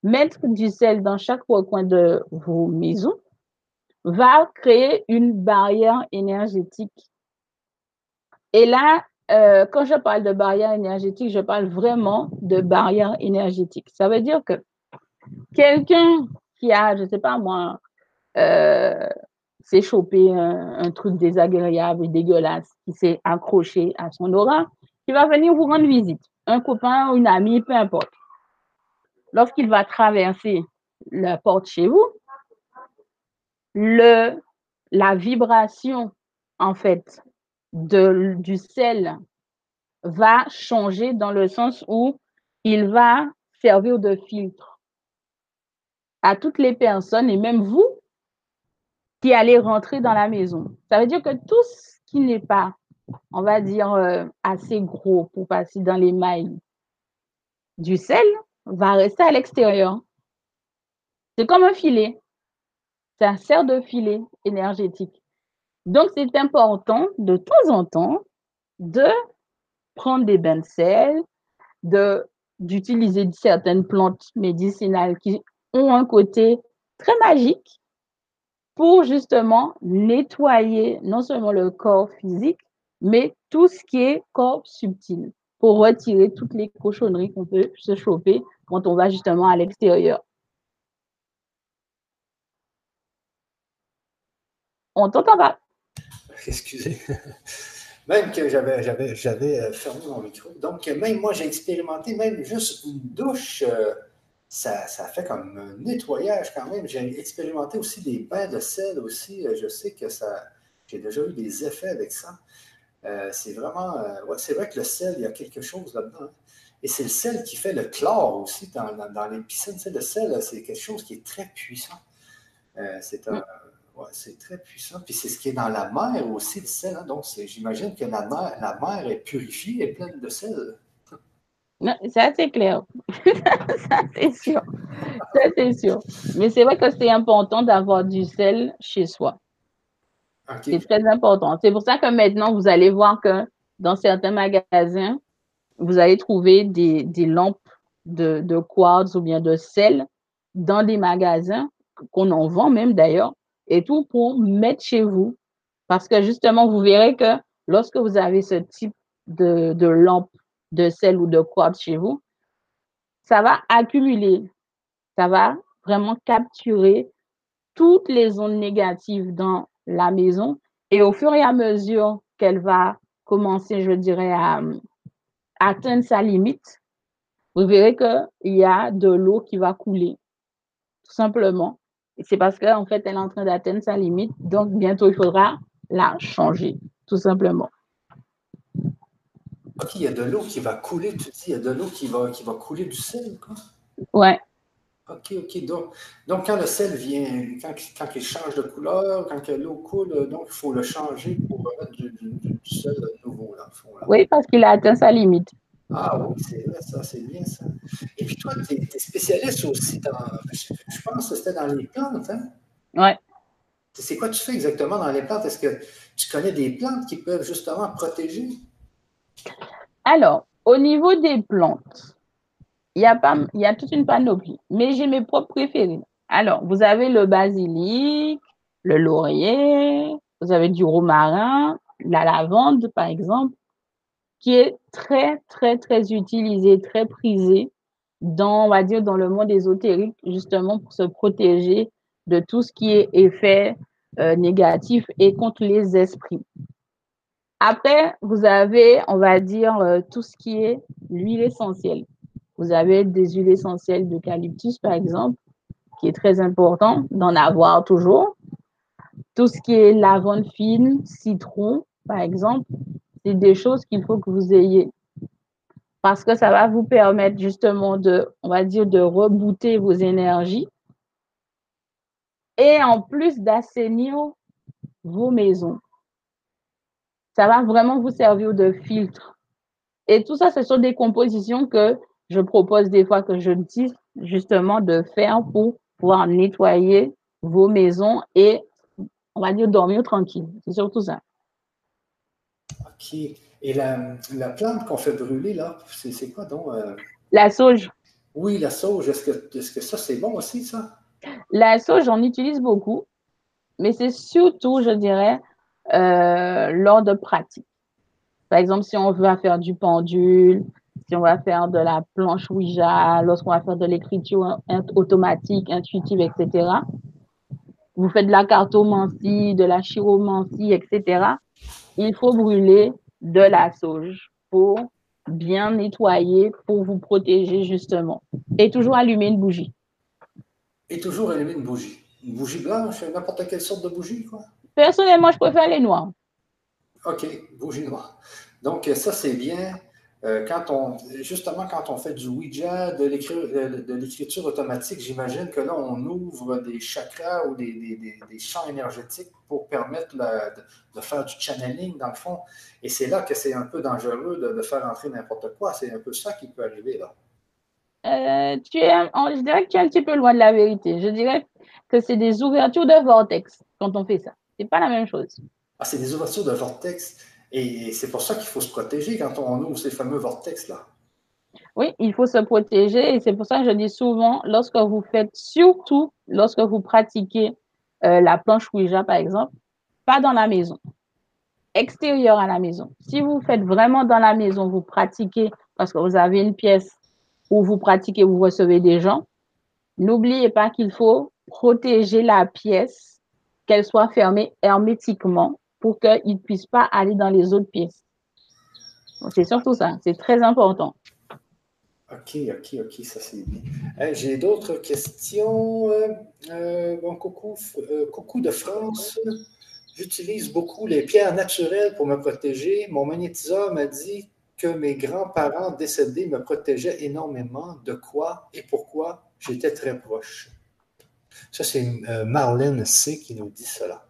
mettre du sel dans chaque recoin de vos maisons va créer une barrière énergétique. Et là, euh, quand je parle de barrière énergétique, je parle vraiment de barrière énergétique. Ça veut dire que quelqu'un qui a, je ne sais pas moi, euh, s'est chopé un, truc désagréable et dégueulasse, qui s'est accroché à son aura, qui va venir vous rendre visite. Un copain ou une amie, peu importe lorsqu'il va traverser la porte chez vous, la vibration, en fait, du sel va changer dans le sens où il va servir de filtre à toutes les personnes et même vous qui allez rentrer dans la maison. Ça veut dire que tout ce qui n'est pas, on va dire, euh, assez gros pour passer dans les mailles du sel va rester à l'extérieur. C'est comme un filet. Ça sert de filet énergétique. Donc, c'est important de temps en temps de prendre des bains de sel, d'utiliser certaines plantes médicinales qui ont un côté très magique pour justement nettoyer non seulement le corps physique, mais tout ce qui est corps subtil, pour retirer toutes les cochonneries qu'on peut se choper quand on va justement à l'extérieur. On t'entend pas. Excusez. Même que j'avais, j'avais, j'avais euh, fermé mon micro. Donc, même moi, j'ai expérimenté, même juste une douche, euh, ça, ça, fait comme un nettoyage quand même. J'ai expérimenté aussi des bains de sel aussi. Euh, je sais que ça, j'ai déjà eu des effets avec ça. C'est vraiment, c'est vrai que le sel, il y a quelque chose là-dedans. Et c'est le sel qui fait le chlore aussi dans, dans, les piscines. le sel, c'est quelque chose qui est très puissant. Euh, c'est un, c'est très puissant. Puis c'est ce qui est dans la mer aussi, le sel. Hein. Donc, j'imagine que la mer, la mer est purifiée et pleine de sel. ça, c'est clair. ça, c'est sûr. Ça, c'est sûr. Mais c'est vrai que c'est important d'avoir du sel chez soi. C'est très important. C'est pour ça que maintenant, vous allez voir que dans certains magasins, vous allez trouver des, lampes de, de, quartz ou bien de sel dans des magasins qu'on en vend même d'ailleurs, et tout pour mettre chez vous. Parce que justement, vous verrez que lorsque vous avez ce type de, de lampe de sel ou de quartz chez vous, ça va accumuler, ça va vraiment capturer toutes les ondes négatives dans la maison. Et au fur et à mesure qu'elle va commencer, je dirais, à, atteindre sa limite, vous verrez qu'il y a de l'eau qui va couler, tout simplement. C'est parce qu'en fait, elle est en train d'atteindre sa limite, donc bientôt, il faudra la changer, tout simplement. OK, il y a de l'eau qui va couler, tu dis, il y a de l'eau qui va, qui va couler du sel, quoi? Ouais. OK, OK. Donc, donc quand le sel vient, quand, quand il change de couleur, quand l'eau coule, donc il faut le changer pour mettre du, du, sel nouveau, là, Oui, parce qu'il a atteint sa limite. Ah oui, c'est vrai, ça, c'est bien ça. Et puis toi, tu es, spécialiste aussi dans, je, pense que c'était dans les plantes, hein? Oui. C'est quoi tu fais exactement dans les plantes? Est-ce que tu connais des plantes qui peuvent justement protéger? Alors, au niveau des plantes, il y a, pas, il y a toute une panoplie, mais j'ai mes propres préférés. Alors, vous avez le basilic, le laurier, vous avez du romarin, la lavande, par exemple, qui est très, très, très utilisé, très prisé dans, on va dire, dans le monde ésotérique, justement pour se protéger de tout ce qui est effet euh, négatif et contre les esprits. Après, vous avez, on va dire, euh, tout ce qui est l'huile essentielle. Vous avez des huiles essentielles d'eucalyptus, par exemple, qui est très important d'en avoir toujours. Tout ce qui est lavande fine, citron, par exemple, c'est des choses qu'il faut que vous ayez. Parce que ça va vous permettre justement de, on va dire, de rebooter vos énergies et en plus d'assainir vos maisons. Ça va vraiment vous servir de filtre. Et tout ça, ce sont des compositions que je propose des fois que je dis justement de faire pour pouvoir nettoyer vos maisons et, on va dire, dormir tranquille. C'est surtout ça. OK. Et la, la plante qu'on fait brûler, là, c'est quoi donc? Euh? La sauge. Oui, la sauge. Est-ce que, est que, ça, c'est bon aussi, ça? La sauge, j'en utilise beaucoup, mais c'est surtout, je dirais, euh, lors de pratique. Par exemple, si on veut faire du pendule, si on va faire de la planche Ouija, lorsqu'on va faire de l'écriture automatique, intuitive, etc. Vous faites de la cartomancie, de la chiromancie, etc. Il faut brûler de la sauge pour bien nettoyer, pour vous protéger justement. Et toujours allumer une bougie. Et toujours allumer une bougie. Une bougie blanche, n'importe quelle sorte de bougie, quoi. Personnellement, je préfère les noires. OK, bougie noire. Donc, ça, c'est bien. Euh, quand on, justement, quand on fait du Ouija, de l'écriture automatique, j'imagine que là, on ouvre des chakras ou des, champs énergétiques pour permettre de, faire du channeling, dans le fond. Et c'est là que c'est un peu dangereux de, faire entrer n'importe quoi. C'est un peu ça qui peut arriver là. Euh, tu es, je dirais que tu es un petit peu loin de la vérité. Je dirais que c'est des ouvertures de vortex quand on fait ça. C'est pas la même chose. Ah, c'est des ouvertures de vortex. Et c'est pour ça qu'il faut se protéger quand on ouvre ces fameux vortex-là. Oui, il faut se protéger et c'est pour ça que je dis souvent, lorsque vous faites, surtout lorsque vous pratiquez euh, la planche Ouija, par exemple, pas dans la maison, extérieur à la maison. Si vous faites vraiment dans la maison, vous pratiquez parce que vous avez une pièce où vous pratiquez, vous recevez des gens, n'oubliez pas qu'il faut protéger la pièce, qu'elle soit fermée hermétiquement pour qu'ils ne puissent pas aller dans les autres pièces. C'est surtout ça, c'est très important. OK, OK, OK, ça c'est bien. J'ai d'autres questions. Euh, euh, bon, coucou, euh, coucou de France. J'utilise beaucoup les pierres naturelles pour me protéger. Mon magnétiseur m'a dit que mes grands-parents décédés me protégeaient énormément. De quoi et pourquoi? J'étais très proche. Ça, c'est Marlène C. qui nous dit cela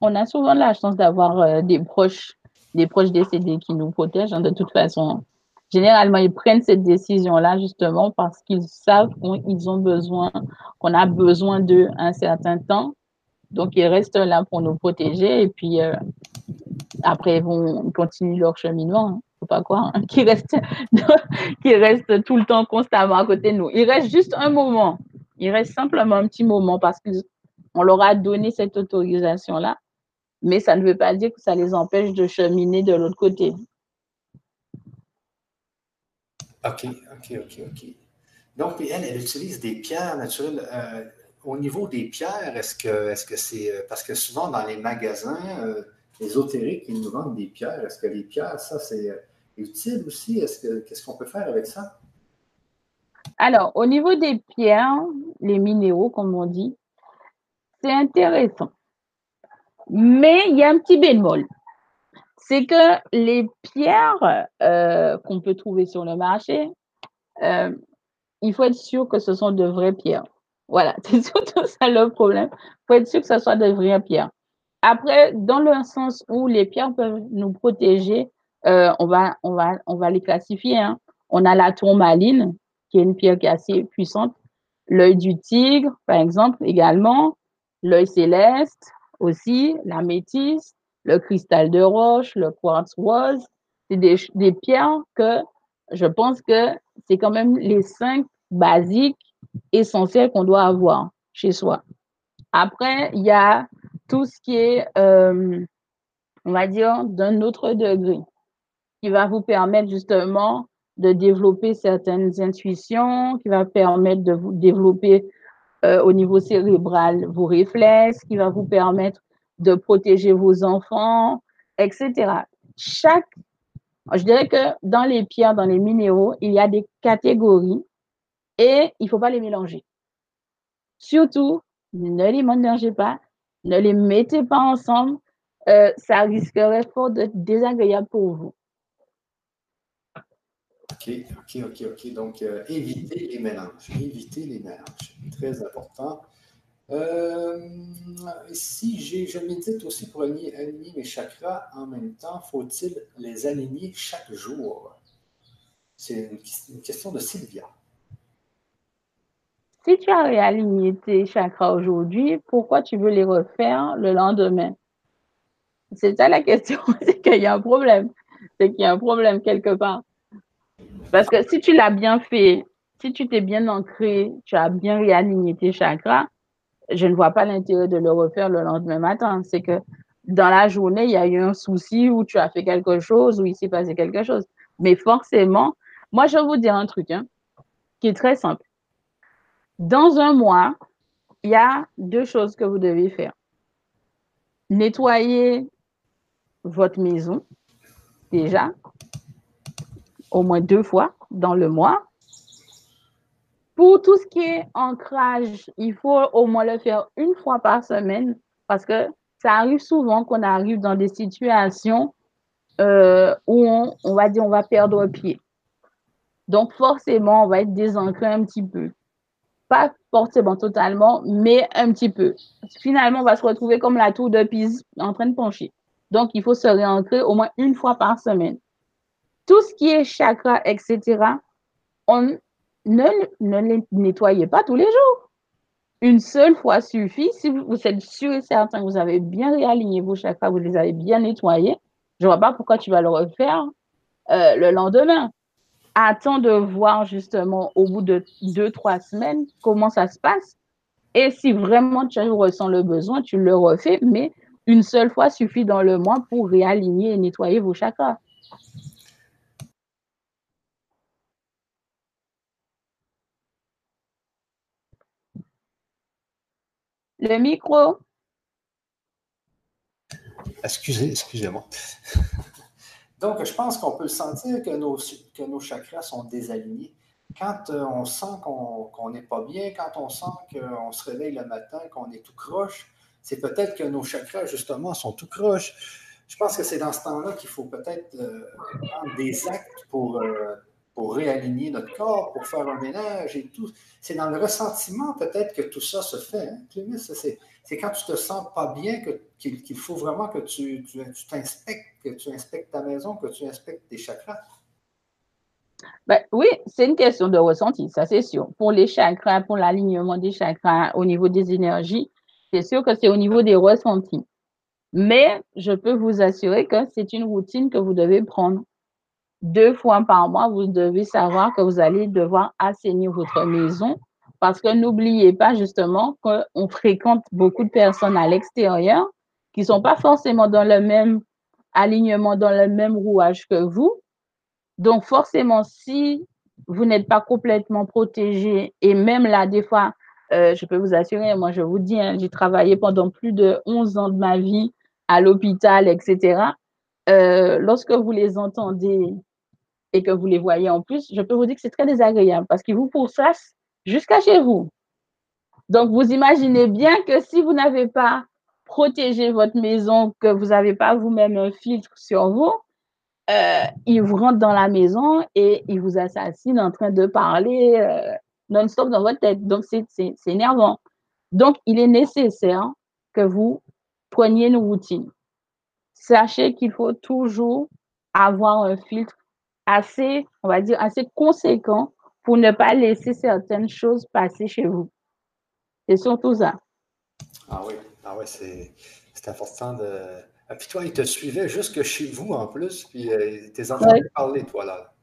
on a souvent la chance d'avoir euh, des proches, des proches décédés qui nous protègent. Hein, de toute façon, généralement, ils prennent cette décision-là justement parce qu'ils savent qu'ils ont besoin, qu'on a besoin d'eux un certain temps. Donc, ils restent là pour nous protéger et puis euh, après, ils vont continuer leur cheminement. Hein, faut pas croire hein, restent, restent tout le temps constamment à côté de nous. Ils restent juste un moment. Ils restent simplement un petit moment parce qu'ils on leur a donné cette autorisation-là, mais ça ne veut pas dire que ça les empêche de cheminer de l'autre côté. OK, OK, OK, OK. Donc, elle, elle utilise des pierres naturelles. Euh, au niveau des pierres, est-ce que est-ce que c'est. Euh, parce que souvent dans les magasins euh, ésotériques, ils nous vendent des pierres. Est-ce que les pierres, ça, c'est utile aussi? Est-ce que qu'est-ce qu'on peut faire avec ça? Alors, au niveau des pierres, les minéraux, comme on dit, intéressant. Mais il y a un petit bémol. C'est que les pierres euh, qu'on peut trouver sur le marché, euh, il faut être sûr que ce sont de vraies pierres. Voilà, c'est surtout ça le problème. Il faut être sûr que ce soit de vraies pierres. Après, dans le sens où les pierres peuvent nous protéger euh, on, va, on, va, on va les classifier. Hein. On a la tourmaline, qui est une pierre qui est assez puissante. L'œil du tigre, par exemple, également. L'œil céleste aussi, la métisse, le cristal de roche, le quartz rose. C'est des, pierres que je pense que c'est quand même les cinq basiques essentiels qu'on doit avoir chez soi. Après, il y a tout ce qui est, euh, on va dire, d'un autre degré, qui va vous permettre justement de développer certaines intuitions, qui va permettre de vous développer euh, au niveau cérébral vos réflexes, qui va vous permettre de protéger vos enfants, etc. Chaque, je dirais que dans les pierres, dans les minéraux, il y a des catégories et il ne faut pas les mélanger. Surtout, ne les mélangez pas, ne les mettez pas ensemble, euh, ça risquerait fort d'être désagréable pour vous. OK, OK, OK, OK. Donc, euh, évitez les mélanges. Évitez les mélanges. Très important. Euh, si je médite aussi pour aligner, mes chakras en même temps, faut-il les aligner chaque jour? C'est une, question de Sylvia. Si tu as réaligné tes chakras aujourd'hui, pourquoi tu veux les refaire le lendemain? C'est ça la question, c'est qu'il y a un problème. C'est qu'il y a un problème quelque part. Parce que si tu l'as bien fait, si tu t'es bien ancré, tu as bien réaligné tes chakras, je ne vois pas l'intérêt de le refaire le lendemain matin. C'est que dans la journée, il y a eu un souci où tu as fait quelque chose, où il s'est passé quelque chose. Mais forcément, moi, je vais vous dire un truc hein, qui est très simple. Dans un mois, il y a deux choses que vous devez faire. Nettoyer votre maison, déjà, au moins deux fois dans le mois. Pour tout ce qui est ancrage, il faut au moins le faire une fois par semaine parce que ça arrive souvent qu'on arrive dans des situations euh, où on, on, va dire on va perdre pied. Donc forcément, on va être désancré un petit peu. Pas forcément totalement, mais un petit peu. Finalement, on va se retrouver comme la tour de Pise en train de pencher. Donc, il faut se réancrer au moins une fois par semaine. Tout ce qui est chakra, etc., on ne, les nettoyez pas tous les jours. Une seule fois suffit. Si vous, êtes sûr et certain que vous avez bien réaligné vos chakras, vous les avez bien nettoyés, je ne vois pas pourquoi tu vas le refaire euh, le lendemain. Attends de voir justement au bout de deux, trois semaines comment ça se passe. Et si vraiment tu ressens le besoin, tu le refais, mais une seule fois suffit dans le mois pour réaligner et nettoyer vos chakras. Le micro. Excusez, excusez-moi. Donc, je pense qu'on peut sentir que nos, que nos chakras sont désalignés. Quand euh, on sent qu'on n'est pas bien, quand on sent qu'on se réveille le matin, qu'on est tout croche, c'est peut-être que nos chakras, justement, sont tout croche. Je pense que c'est dans ce temps-là qu'il faut peut-être euh, prendre des actes pour, euh, pour réaligner notre corps, pour faire un ménage et tout. C'est dans le ressentiment peut-être que tout ça se fait. Hein? C'est quand tu te sens pas bien qu'il faut vraiment que tu t'inspectes, que tu inspectes ta maison, que tu inspectes tes chakras. Ben, oui, c'est une question de ressenti, ça c'est sûr. Pour les chakras, pour l'alignement des chakras au niveau des énergies, c'est sûr que c'est au niveau des ressentis. Mais je peux vous assurer que c'est une routine que vous devez prendre deux fois par mois, vous devez savoir que vous allez devoir assainir votre maison parce que n'oubliez pas justement qu'on fréquente beaucoup de personnes à l'extérieur qui ne sont pas forcément dans le même alignement, dans le même rouage que vous. Donc forcément, si vous n'êtes pas complètement protégé et même là, des fois, euh, je peux vous assurer, moi je vous dis, hein, j'ai travaillé pendant plus de 11 ans de ma vie à l'hôpital, etc. Euh, lorsque vous les entendez et que vous les voyez en plus, je peux vous dire que c'est très désagréable parce qu'ils vous pourchassent jusqu'à chez vous. Donc, vous imaginez bien que si vous n'avez pas protégé votre maison, que vous n'avez pas vous-même un filtre sur vous, euh, ils vous rentrent dans la maison et ils vous assassinent en train de parler euh, non-stop dans votre tête. Donc, c'est énervant. Donc, il est nécessaire que vous preniez une routine. Sachez qu'il faut toujours avoir un filtre assez, on va dire, assez conséquent pour ne pas laisser certaines choses passer chez vous. C'est surtout ça. Ah oui, ah c'est important de. Ah, puis toi, il te suivait jusque chez vous en plus, puis euh, tes enfants parler, toi, là.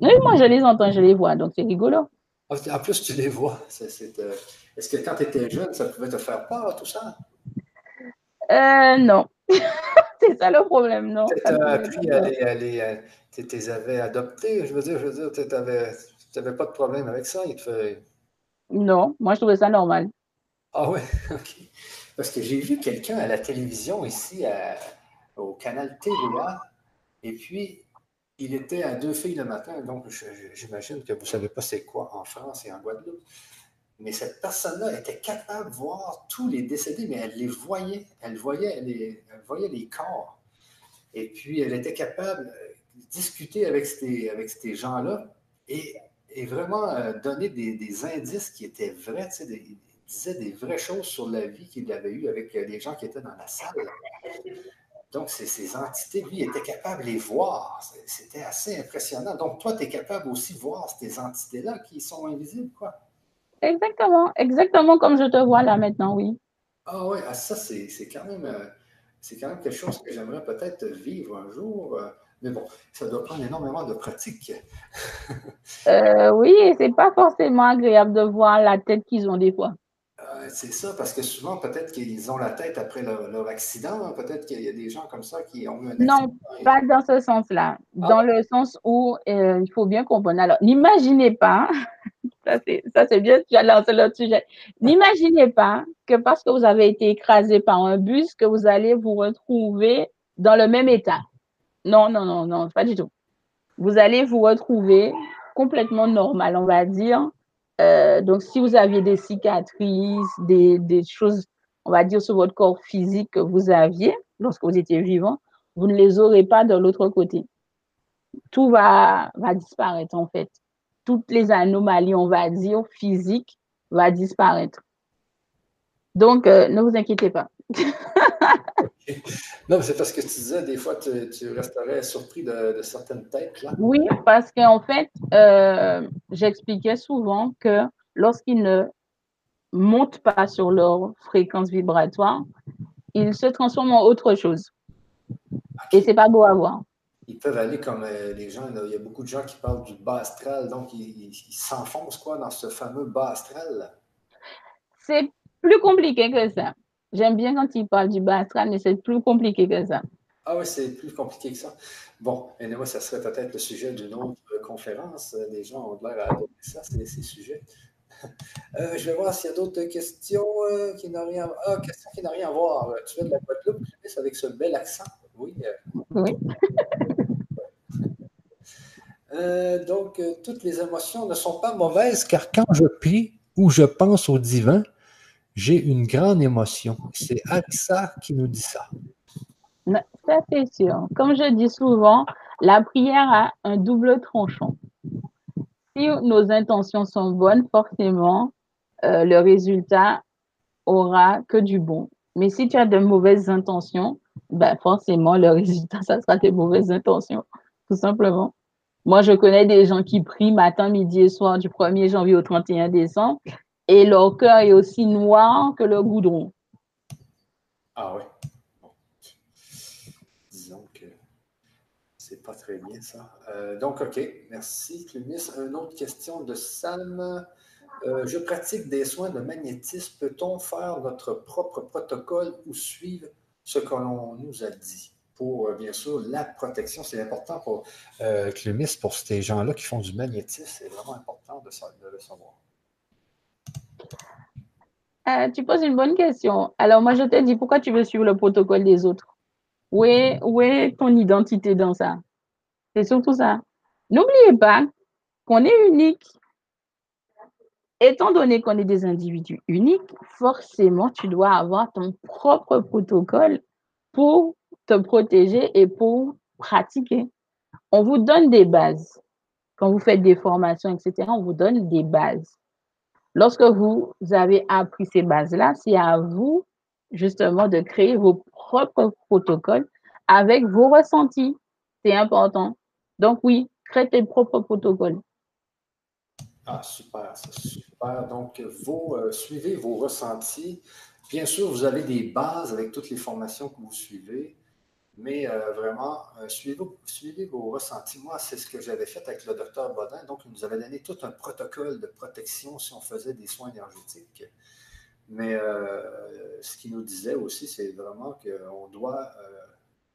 Oui, moi, je les entends, je les vois, donc c'est rigolo. Ah, en plus, tu les vois. Euh, est-ce que quand tu étais jeune, ça pouvait te faire peur, tout ça? Euh, non. c'est ça le problème, non? Tu appris à les, à tu les avais adoptés, je veux dire, je veux dire, tu n'avais pas de problème avec ça? Il te fait... Non, moi, je trouvais ça normal. Ah ouais, OK. Parce que j'ai vu quelqu'un à la télévision ici, au canal TVA, et puis il était à deux filles le matin, donc j'imagine que vous ne savez pas c'est quoi en France et en Guadeloupe. Mais cette personne-là était capable de voir tous les décédés, mais elle les voyait. Elle voyait, les, voyait les corps. Et puis, elle était capable de discuter avec ces, gens-là et, vraiment euh, donner des, indices qui étaient vrais, tu sais, disait des vraies choses sur la vie qu'il avait eue avec euh, les gens qui étaient dans la salle. Donc, ces, entités, lui, était capable de les voir. C'était assez impressionnant. Donc, toi, tu es capable aussi de voir ces entités-là qui sont invisibles, quoi. Exactement, exactement comme je te vois là maintenant, oui. Ah oui, ah, ça, c'est quand, même, euh, quand même quelque chose que j'aimerais peut-être vivre un jour. Euh, mais bon, ça doit prendre énormément de pratique. euh, oui, c'est pas forcément agréable de voir la tête qu'ils ont des fois. Euh, c'est ça, parce que souvent, peut-être qu'ils ont la tête après leur, accident. Hein. Peut-être qu'il y a des gens comme ça qui ont eu un accident. Non, pas dans ce sens-là. Ah. Dans le sens où euh, il faut bien comprendre. Alors, n'imaginez pas, ça c'est bien, tu as lancé l'autre sujet. N'imaginez pas que parce que vous avez été écrasé par un bus, que vous allez vous retrouver dans le même état. Non, non, non, non, pas du tout. Vous allez vous retrouver complètement normal, on va dire, euh, donc, si vous aviez des cicatrices, des, choses, on va dire, sur votre corps physique que vous aviez lorsque vous étiez vivant, vous ne les aurez pas de l'autre côté. Tout va disparaître, en fait. Toutes les anomalies, on va dire, physiques, vont disparaître. Donc, euh, ne vous inquiétez pas. Non, c'est parce que tu disais, des fois, tu, resterais surpris de, certaines têtes. Là. Oui, parce qu'en fait, euh, j'expliquais souvent que lorsqu'ils ne montent pas sur leur fréquence vibratoire, ils se transforment en autre chose. Et c'est pas beau à voir. Ils peuvent aller comme euh, les gens, il y a beaucoup de gens qui parlent du bas astral, donc ils s'enfoncent quoi dans ce fameux bas astral. C'est plus compliqué que ça. J'aime bien quand il parle du bas astral, mais c'est plus compliqué que ça. Ah oui, c'est plus compliqué que ça. Bon, et moi, ça serait peut-être le sujet d'une autre conférence. Les gens ont l'air à adopter ça, c'est ces sujets. Euh, je vais voir s'il y a d'autres questions euh, qui n'ont rien, ah, questions qui n'ont rien à voir. Tu viens de la Guadeloupe, avec ce bel accent? Oui. Euh. Oui. donc, toutes les émotions ne sont pas mauvaises car quand je prie ou je pense au divin, j'ai une grande émotion. C'est Alexa qui nous dit ça. Ça, c'est sûr. Comme je dis souvent, la prière a un double tranchant. Si nos intentions sont bonnes, forcément, euh, le résultat aura que du bon. Mais si tu as de mauvaises intentions, ben forcément, le résultat, ça sera des mauvaises intentions, tout simplement. Moi, je connais des gens qui prient matin, midi et soir du 1er janvier au 31 décembre et leur cœur est aussi noir que le goudron. Ah oui. Disons que c'est pas très bien ça. Euh, donc, OK. Merci, Clémis. Une autre question de Sam. Euh, je pratique des soins de magnétisme. Peut-on faire notre propre protocole ou suivre ce que l'on nous a dit? Pour, euh, bien sûr, la protection, c'est important pour Clémis, pour ces gens-là qui font du magnétisme. C'est vraiment important de le savoir. Euh, tu poses une bonne question. Alors, moi, je te dis, pourquoi tu veux suivre le protocole des autres? Où est ton identité dans ça? C'est surtout ça. N'oubliez pas qu'on est unique. Étant donné qu'on est des individus uniques, forcément, tu dois avoir ton propre protocole pour te protéger et pour pratiquer. On vous donne des bases. Quand vous faites des formations, etc., on vous donne des bases. Lorsque vous avez appris ces bases-là, c'est à vous justement de créer vos propres protocoles avec vos ressentis. c'est important. Donc oui, crée tes propres protocoles. Ah, super, super. Donc, vous euh, suivez vos ressentis. Bien sûr, vous avez des bases avec toutes les formations que vous suivez, mais euh, vraiment, euh, suivez, vos ressentis. Moi, c'est ce que j'avais fait avec le docteur Bodin. Donc, il nous avait donné tout un protocole de protection si on faisait des soins énergétiques. Mais ce qu'il nous disait aussi, c'est vraiment qu'on doit,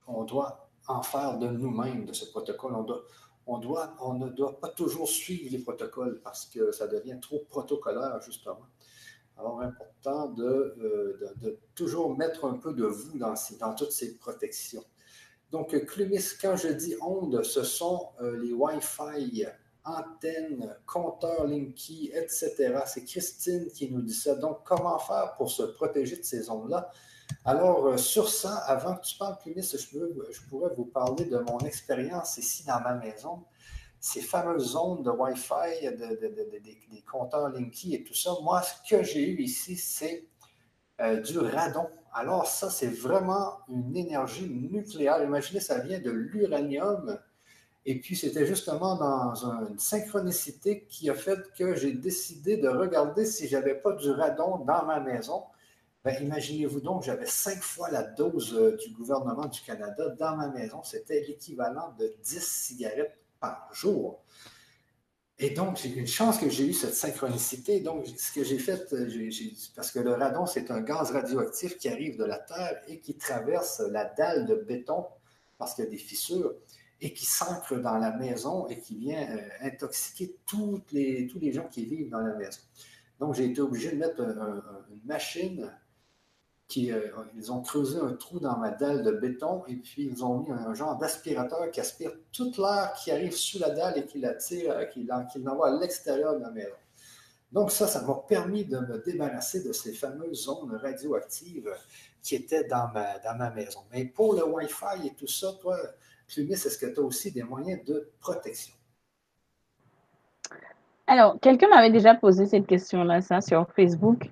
on doit en faire de nous-mêmes, de ce protocole. On doit, on, ne doit pas toujours suivre les protocoles parce que ça devient trop protocolaire, justement. Alors, important euh, de, de, toujours mettre un peu de vous dans toutes ces protections. Donc, Clumis, quand je dis ondes, ce sont euh, les Wi-Fi, antennes, compteurs Linky, etc. C'est Christine qui nous dit ça. Donc, comment faire pour se protéger de ces ondes-là? Alors, euh, sur ça, avant que tu parles vite, je, pourrais vous parler de mon expérience ici dans ma maison. Ces fameuses zones de Wi-Fi, des compteurs Linky et tout ça, moi, ce que j'ai eu ici, c'est euh, du radon. Alors, ça, c'est vraiment une énergie nucléaire. Imaginez, ça vient de l'uranium. Et puis, c'était justement dans une synchronicité qui a fait que j'ai décidé de regarder si j'avais pas du radon dans ma maison. Ben, imaginez-vous donc, j'avais cinq fois la dose euh, du gouvernement du Canada dans ma maison. C'était l'équivalent de 10 cigarettes par jour. Et donc, j'ai une chance que j'ai eu cette synchronicité. Donc, ce que j'ai fait, euh, parce que le radon, c'est un gaz radioactif qui arrive de la Terre et qui traverse la dalle de béton parce qu'il y a des fissures et qui s'ancre dans la maison et qui vient euh, intoxiquer les, tous les gens qui vivent dans la maison. Donc, j'ai été obligé de mettre une machine euh, ils ont creusé un trou dans ma dalle de béton et puis ils ont mis un, genre d'aspirateur qui aspire toute l'air qui arrive sous la dalle et qui l'attire, euh, qui, l'envoie à l'extérieur de la maison. Donc ça, ça m'a permis de me débarrasser de ces fameuses zones radioactives qui étaient dans ma, maison. Mais pour le Wi-Fi et tout ça, toi, Plumis, est-ce que tu as aussi des moyens de protection? Alors, quelqu'un m'avait déjà posé cette question-là, ça, sur Facebook.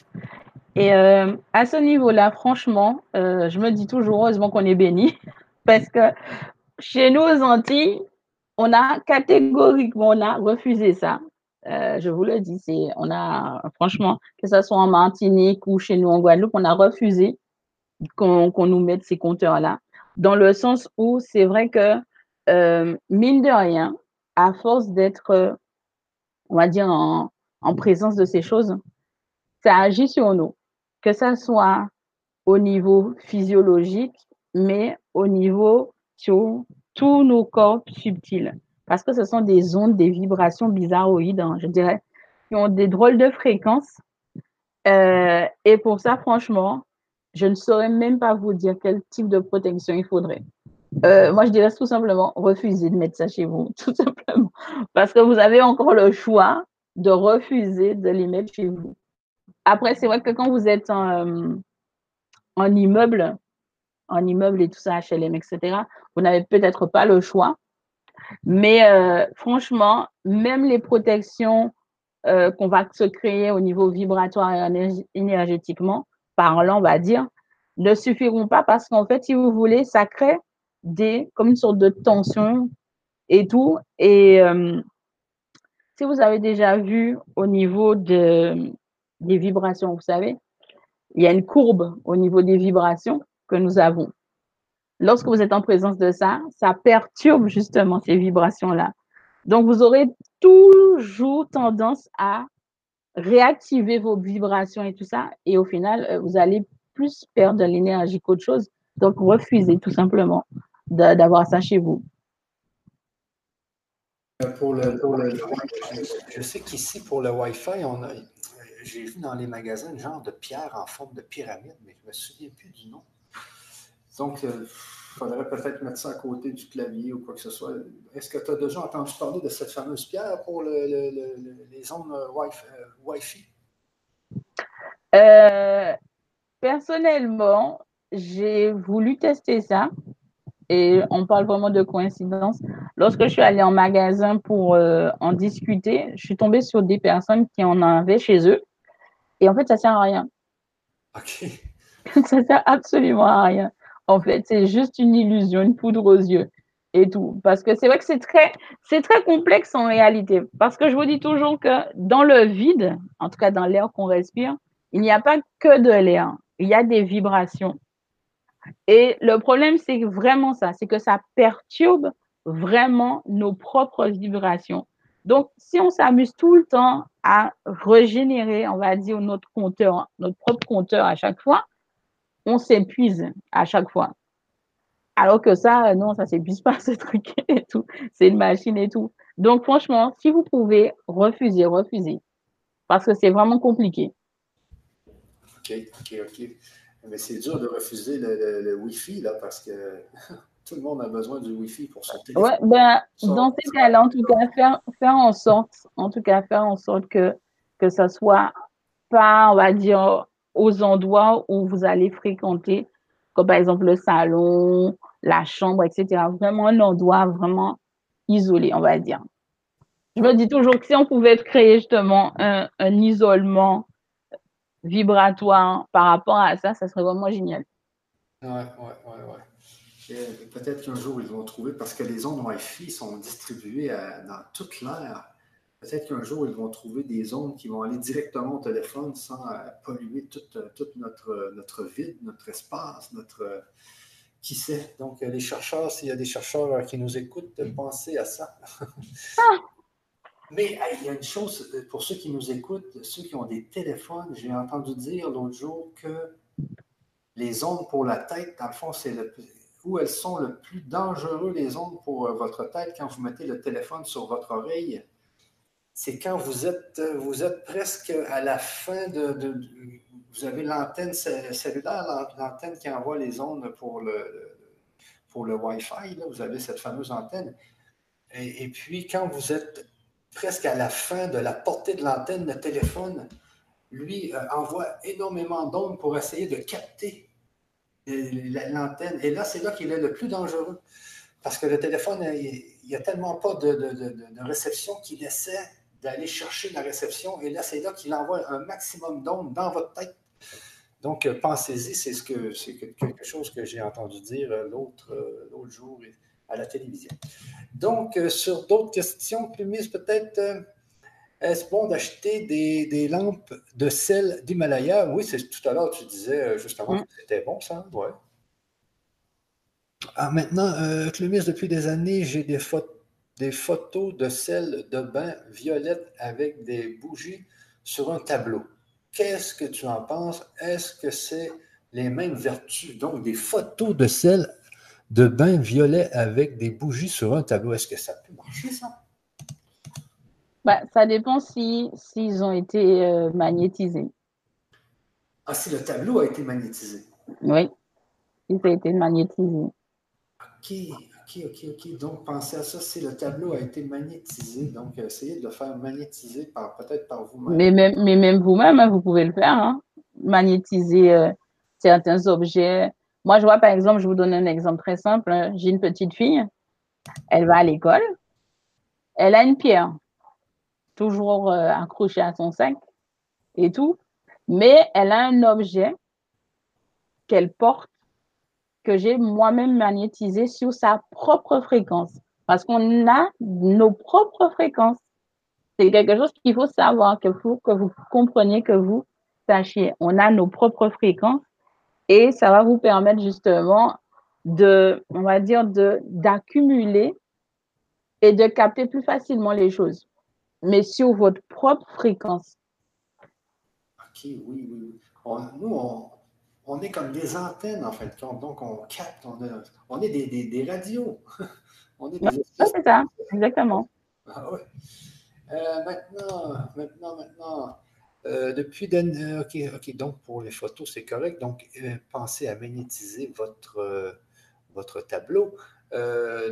Et euh, à ce niveau-là, franchement, euh, je me dis toujours heureusement qu'on est béni parce que chez nous aux Antilles, on a catégoriquement on a refusé ça. Euh, je vous le dis, c'est on a franchement que ce soit en Martinique ou chez nous en Guadeloupe, on a refusé qu'on nous mette ces compteurs-là, dans le sens où c'est vrai que mine de rien, à force d'être, on va dire en, en présence de ces choses, ça agit sur nous que ça soit au niveau physiologique, mais au niveau sur tous nos corps subtils. Parce que ce sont des ondes, des vibrations bizarroïdes, hein, je dirais, qui ont des drôles de fréquences. Euh, et pour ça, franchement, je ne saurais même pas vous dire quel type de protection il faudrait. Euh, moi, je dirais tout simplement refuser de mettre ça chez vous, tout simplement. Parce que vous avez encore le choix de refuser de les mettre chez vous. Après, c'est vrai que quand vous êtes en, euh, immeuble, en immeuble et tout ça, HLM, etc., vous n'avez peut-être pas le choix. Mais euh, franchement, même les protections euh, qu'on va se créer au niveau vibratoire et énergétiquement parlant, on va dire, ne suffiront pas parce qu'en fait, si vous voulez, ça crée des, comme une sorte de tension et tout. Et si vous avez déjà vu au niveau de, des vibrations, vous savez, il y a une courbe au niveau des vibrations que nous avons. Lorsque vous êtes en présence de ça, ça perturbe justement ces vibrations-là. Donc, vous aurez toujours tendance à réactiver vos vibrations et tout ça. Et au final, euh, vous allez plus perdre de l'énergie qu'autre chose. Donc, refusez tout simplement d'avoir ça chez vous. Pour le, je sais qu'ici, pour le Wi-Fi, on a, j'ai vu dans les magasins un genre de pierre en forme de pyramide, mais je ne me souviens plus du nom. Donc, il euh, faudrait peut-être mettre ça à côté du clavier ou quoi que ce soit. Est-ce que tu as déjà entendu parler de cette fameuse pierre pour les zones euh, Wi-Fi? Euh, personnellement, j'ai voulu tester ça et on parle vraiment de coïncidence. Lorsque je suis allée en magasin pour en discuter, je suis tombée sur des personnes qui en avaient chez eux et en fait, ça sert à rien. OK. ça sert absolument à rien. En fait, c'est juste une illusion, une poudre aux yeux. et tout. Parce que c'est vrai que c'est très, c'est très complexe en réalité. Parce que je vous dis toujours que dans le vide, en tout cas dans l'air qu'on respire, il n'y a pas que de l'air. Il y a des vibrations. Et le problème, c'est vraiment ça, c'est que ça perturbe vraiment nos propres vibrations. Donc, si on s'amuse tout le temps à régénérer, on va dire, notre compteur, notre propre compteur à chaque fois, on s'épuise à chaque fois. Alors que ça, non, ça s'épuise pas, ce truc et tout. C'est une machine et tout. Donc, franchement, si vous pouvez, refuser, refuser. Parce que c'est vraiment compliqué. OK, OK, OK. Mais c'est dur de refuser le, Wi-Fi, là, parce que tout le monde a besoin du Wi-Fi pour son téléphone. Ouais, ben, dans ces cas-là, en tout cas, faire, faire en sorte, en tout cas, faire en sorte que, que ça soit pas, on va dire, aux endroits où vous allez fréquenter, comme par exemple le salon, la chambre, etc. Vraiment un endroit vraiment isolé, on va dire. Je me dis toujours que si on pouvait créer justement un, isolement vibratoire par rapport à ça, ça serait vraiment génial. Ouais, ouais, ouais, ouais. Peut-être qu'un jour ils vont trouver, parce que les ondes Wi-Fi sont distribuées dans toute l'air. Peut-être qu'un jour, ils vont trouver des ondes qui vont aller directement au téléphone sans euh, polluer tout, euh, notre, notre vide, notre espace, notre. Euh, qui sait? Donc, les chercheurs, s'il y a des chercheurs qui nous écoutent, pensez à ça. Ah! Mais il y a une chose, pour ceux qui nous écoutent, ceux qui ont des téléphones, j'ai entendu dire l'autre jour que les ondes pour la tête, dans le fond, c'est le, où elles sont le plus dangereux, les ondes pour votre tête, quand vous mettez le téléphone sur votre oreille? C'est quand vous êtes, vous êtes presque à la fin de. vous avez l'antenne cellulaire, l'antenne qui envoie les ondes pour le, pour le Wi-Fi. vous avez cette fameuse antenne. Et, puis, quand vous êtes presque à la fin de la portée de l'antenne, le téléphone, lui, euh, envoie énormément d'ondes pour essayer de capter euh, l'antenne. Et là, c'est là qu'il est le plus dangereux. Parce que le téléphone, il n'y a tellement pas de, de réception qu'il essaie d'aller chercher la réception. Et là, c'est là qu'il envoie un maximum d'ondes dans votre tête. Donc, euh, pensez-y, c'est ce que c'est quelque chose que j'ai entendu dire euh, l'autre euh, l'autre jour à la télévision. Donc, sur d'autres questions, Plumis, peut-être, est-ce bon d'acheter des, lampes de sel d'Himalaya? Oui, c'est tout à l'heure, tu disais justement que c'était bon, ça. Ouais. Ah, maintenant, Plumis, depuis des années, j'ai des photos des photos de sel de bain violette avec des bougies sur un tableau. Qu'est-ce que tu en penses? Est-ce que c'est les mêmes vertus? Donc, des photos de sel de bain violet avec des bougies sur un tableau. Est-ce que ça peut marcher, ça? Ben, ça dépend s'ils si, ont été euh, magnétisés. Ah, si le tableau a été magnétisé? Oui, il a été magnétisé. OK. OK, OK, OK. Donc, pensez à ça si le tableau a été magnétisé. Donc, essayez de le faire magnétiser par, peut-être par vous-même. Mais même, mais même vous-même, hein, vous pouvez le faire. Hein. Magnétiser euh, certains objets. Moi, je vois, par exemple, je vous donne un exemple très simple. Hein. J'ai une petite fille. Elle va à l'école. Elle a une pierre, toujours euh, accrochée à son sac et tout. Mais elle a un objet qu'elle porte que j'ai moi-même magnétisé sur sa propre fréquence. Parce qu'on a nos propres fréquences. C'est quelque chose qu'il faut savoir, qu'il faut que vous compreniez, que vous sachiez. On a nos propres fréquences et ça va vous permettre justement de, on va dire, de, d'accumuler et de capter plus facilement les choses, mais sur votre propre fréquence. OK, oui, oui. nous, on, on est comme des antennes, en fait. Donc, on capte, on, est des, radios. on est des c'est ça, exactement. Ah euh, maintenant, maintenant, maintenant, euh, depuis. Euh, OK, OK, donc pour les photos, c'est correct. Donc, pensez à magnétiser votre, votre tableau.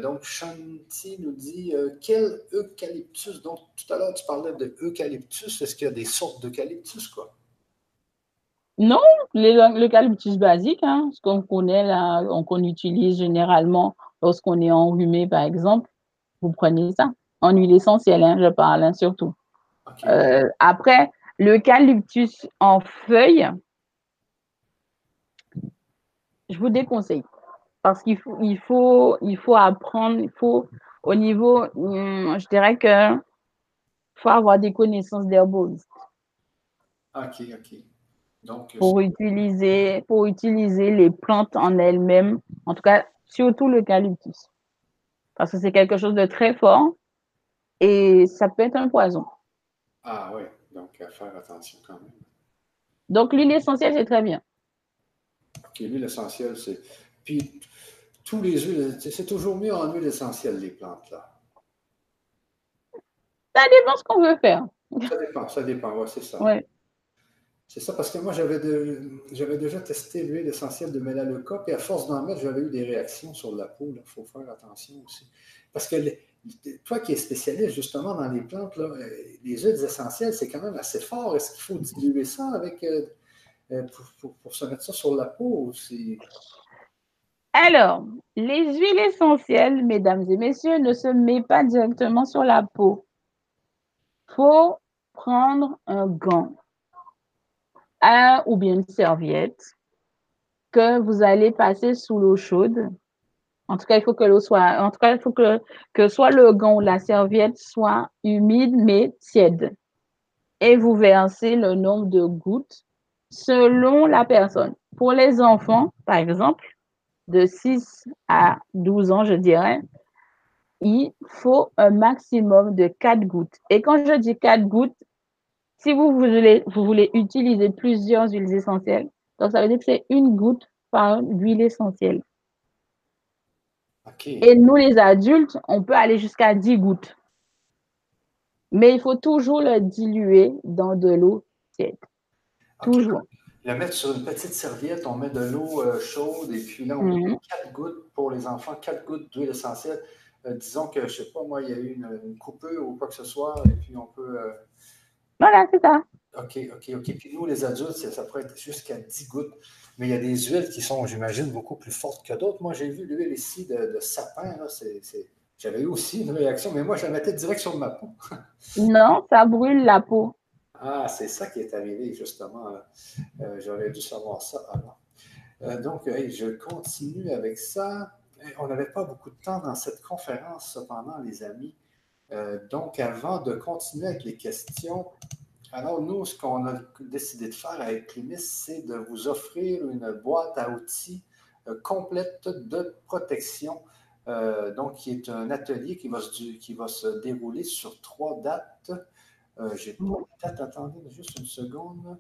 Donc, Shanti nous dit quel eucalyptus? Donc, tout à l'heure, tu parlais de eucalyptus. Est-ce qu'il y a des sortes d'eucalyptus, quoi? Non, l'eucalyptus basique, hein, ce qu'on connaît là, qu'on utilise généralement lorsqu'on est enrhumé, par exemple, vous prenez ça. En huile essentielle, hein, je parle hein, surtout. Euh, après, l'eucalyptus en feuilles, je vous déconseille. Parce qu'il faut, il faut, il faut apprendre, il faut, au niveau, hum, je dirais que faut avoir des connaissances d'herboliste. OK, OK. Donc, pour utiliser, pour utiliser les plantes en elles-mêmes, en tout cas, surtout l'eucalyptus. Parce que c'est quelque chose de très fort et ça peut être un poison. Ah oui, donc à faire attention quand même. Donc l'huile essentielle, c'est très bien. OK, l'huile essentielle, c'est. Puis tous les huiles, c'est toujours mieux en huile essentielle, les plantes, là. Ça dépend ce qu'on veut faire. Ça dépend, ça dépend, ouais, c'est ça. Ouais. C'est ça, parce que moi, j'avais, déjà testé l'huile essentielle de Melaleuca, et à force d'en mettre, j'avais eu des réactions sur la peau. Il faut faire attention aussi. Parce que toi qui es spécialiste justement dans les plantes, les huiles essentielles, c'est quand même assez fort. Est-ce qu'il faut diluer ça avec euh, euh, pour, se mettre ça sur la peau aussi? Alors, les huiles essentielles, mesdames et messieurs, ne se mettent pas directement sur la peau. Faut prendre un gant ou bien une serviette que vous allez passer sous l'eau chaude. En tout cas, il faut que l'eau soit, en tout cas, il faut que soit le gant ou la serviette soit humide mais tiède. Et vous versez le nombre de gouttes selon la personne. Pour les enfants, par exemple, de 6 à 12 ans, je dirais, il faut un maximum de 4 gouttes. Et quand je dis 4 gouttes, si vous voulez, vous voulez utiliser plusieurs huiles essentielles, donc ça veut dire que c'est une goutte par huile essentielle. Et nous, les adultes, on peut aller jusqu'à 10 gouttes. Mais il faut toujours le diluer dans de l'eau tiède. Toujours. Le mettre sur une petite serviette, on met de l'eau euh, chaude et puis là, on met 4 mhm. gouttes pour les enfants, 4 gouttes d'huile essentielle. Euh, disons que, je ne sais pas, moi, il y a eu une, coupure ou quoi que ce soit, et puis on peut. Euh, voilà, c'est ça. OK, OK, OK. Puis nous, les adultes, ça pourrait être jusqu'à 10 gouttes. Mais il y a des huiles qui sont, j'imagine, beaucoup plus fortes que d'autres. Moi, j'ai vu l'huile ici de, sapin. J'avais eu aussi une réaction, mais moi, je la mettais direct sur ma peau. non, ça brûle la peau. Ah, c'est ça qui est arrivé, justement. Euh, j'aurais dû savoir ça avant. Euh, donc, je continue avec ça. On n'avait pas beaucoup de temps dans cette conférence, cependant, les amis. Euh, donc, avant de continuer avec les questions, alors nous, ce qu'on a décidé de faire avec Climis, c'est de vous offrir une boîte à outils euh, complète de protection. Euh, donc, qui est un atelier qui va se dérouler sur trois dates. J'ai pas les dates, attendez juste une seconde.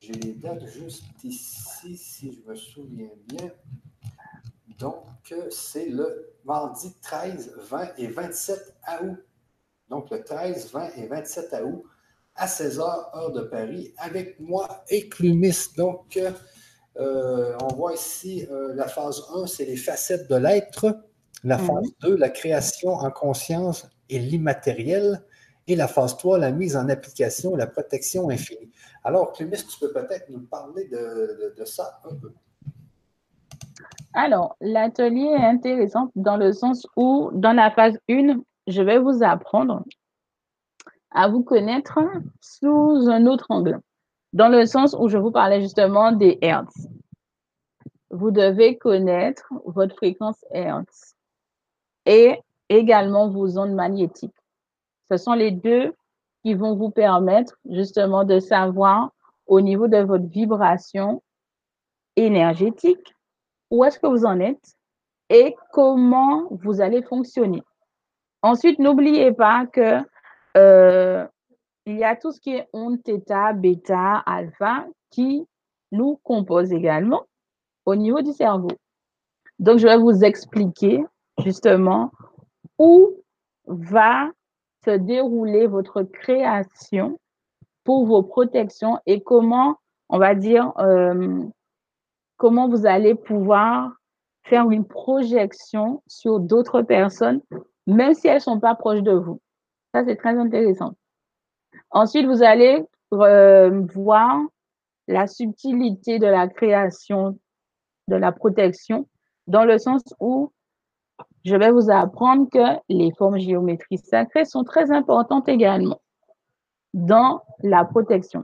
J'ai les dates juste ici, si je me souviens bien. Donc, c'est le mardi 13, 20 et 27 août donc le 13, 20 et 27 août à 16h, heure de Paris, avec moi et Clumis. Donc, euh, on voit ici euh, la phase 1, c'est les facettes de l'être. La mhm. phase 2, la création en conscience et l'immatériel. Et la phase 3, la mise en application la protection infinie. Alors, Clumis, tu peux peut-être nous parler de, de ça un peu. Alors, l'atelier est intéressant dans le sens où, dans la phase 1, je vais vous apprendre à vous connaître sous un autre angle, dans le sens où je vous parlais justement des Hertz. Vous devez connaître votre fréquence Hertz et également vos ondes magnétiques. Ce sont les deux qui vont vous permettre justement de savoir au niveau de votre vibration énergétique où est-ce que vous en êtes et comment vous allez fonctionner. Ensuite, n'oubliez pas que euh, il y a tout ce qui est onde theta, bêta, alpha qui nous compose également au niveau du cerveau. Donc, je vais vous expliquer justement où va dérouler votre création pour vos protections et comment, on va dire, euh, comment vous allez pouvoir faire une projection sur d'autres personnes même si elles ne sont pas proches de vous. Ça, c'est très intéressant. Ensuite, vous allez euh, voir la subtilité de la création, de la protection, dans le sens où je vais vous apprendre que les formes géométriques sacrées sont très importantes également dans la protection.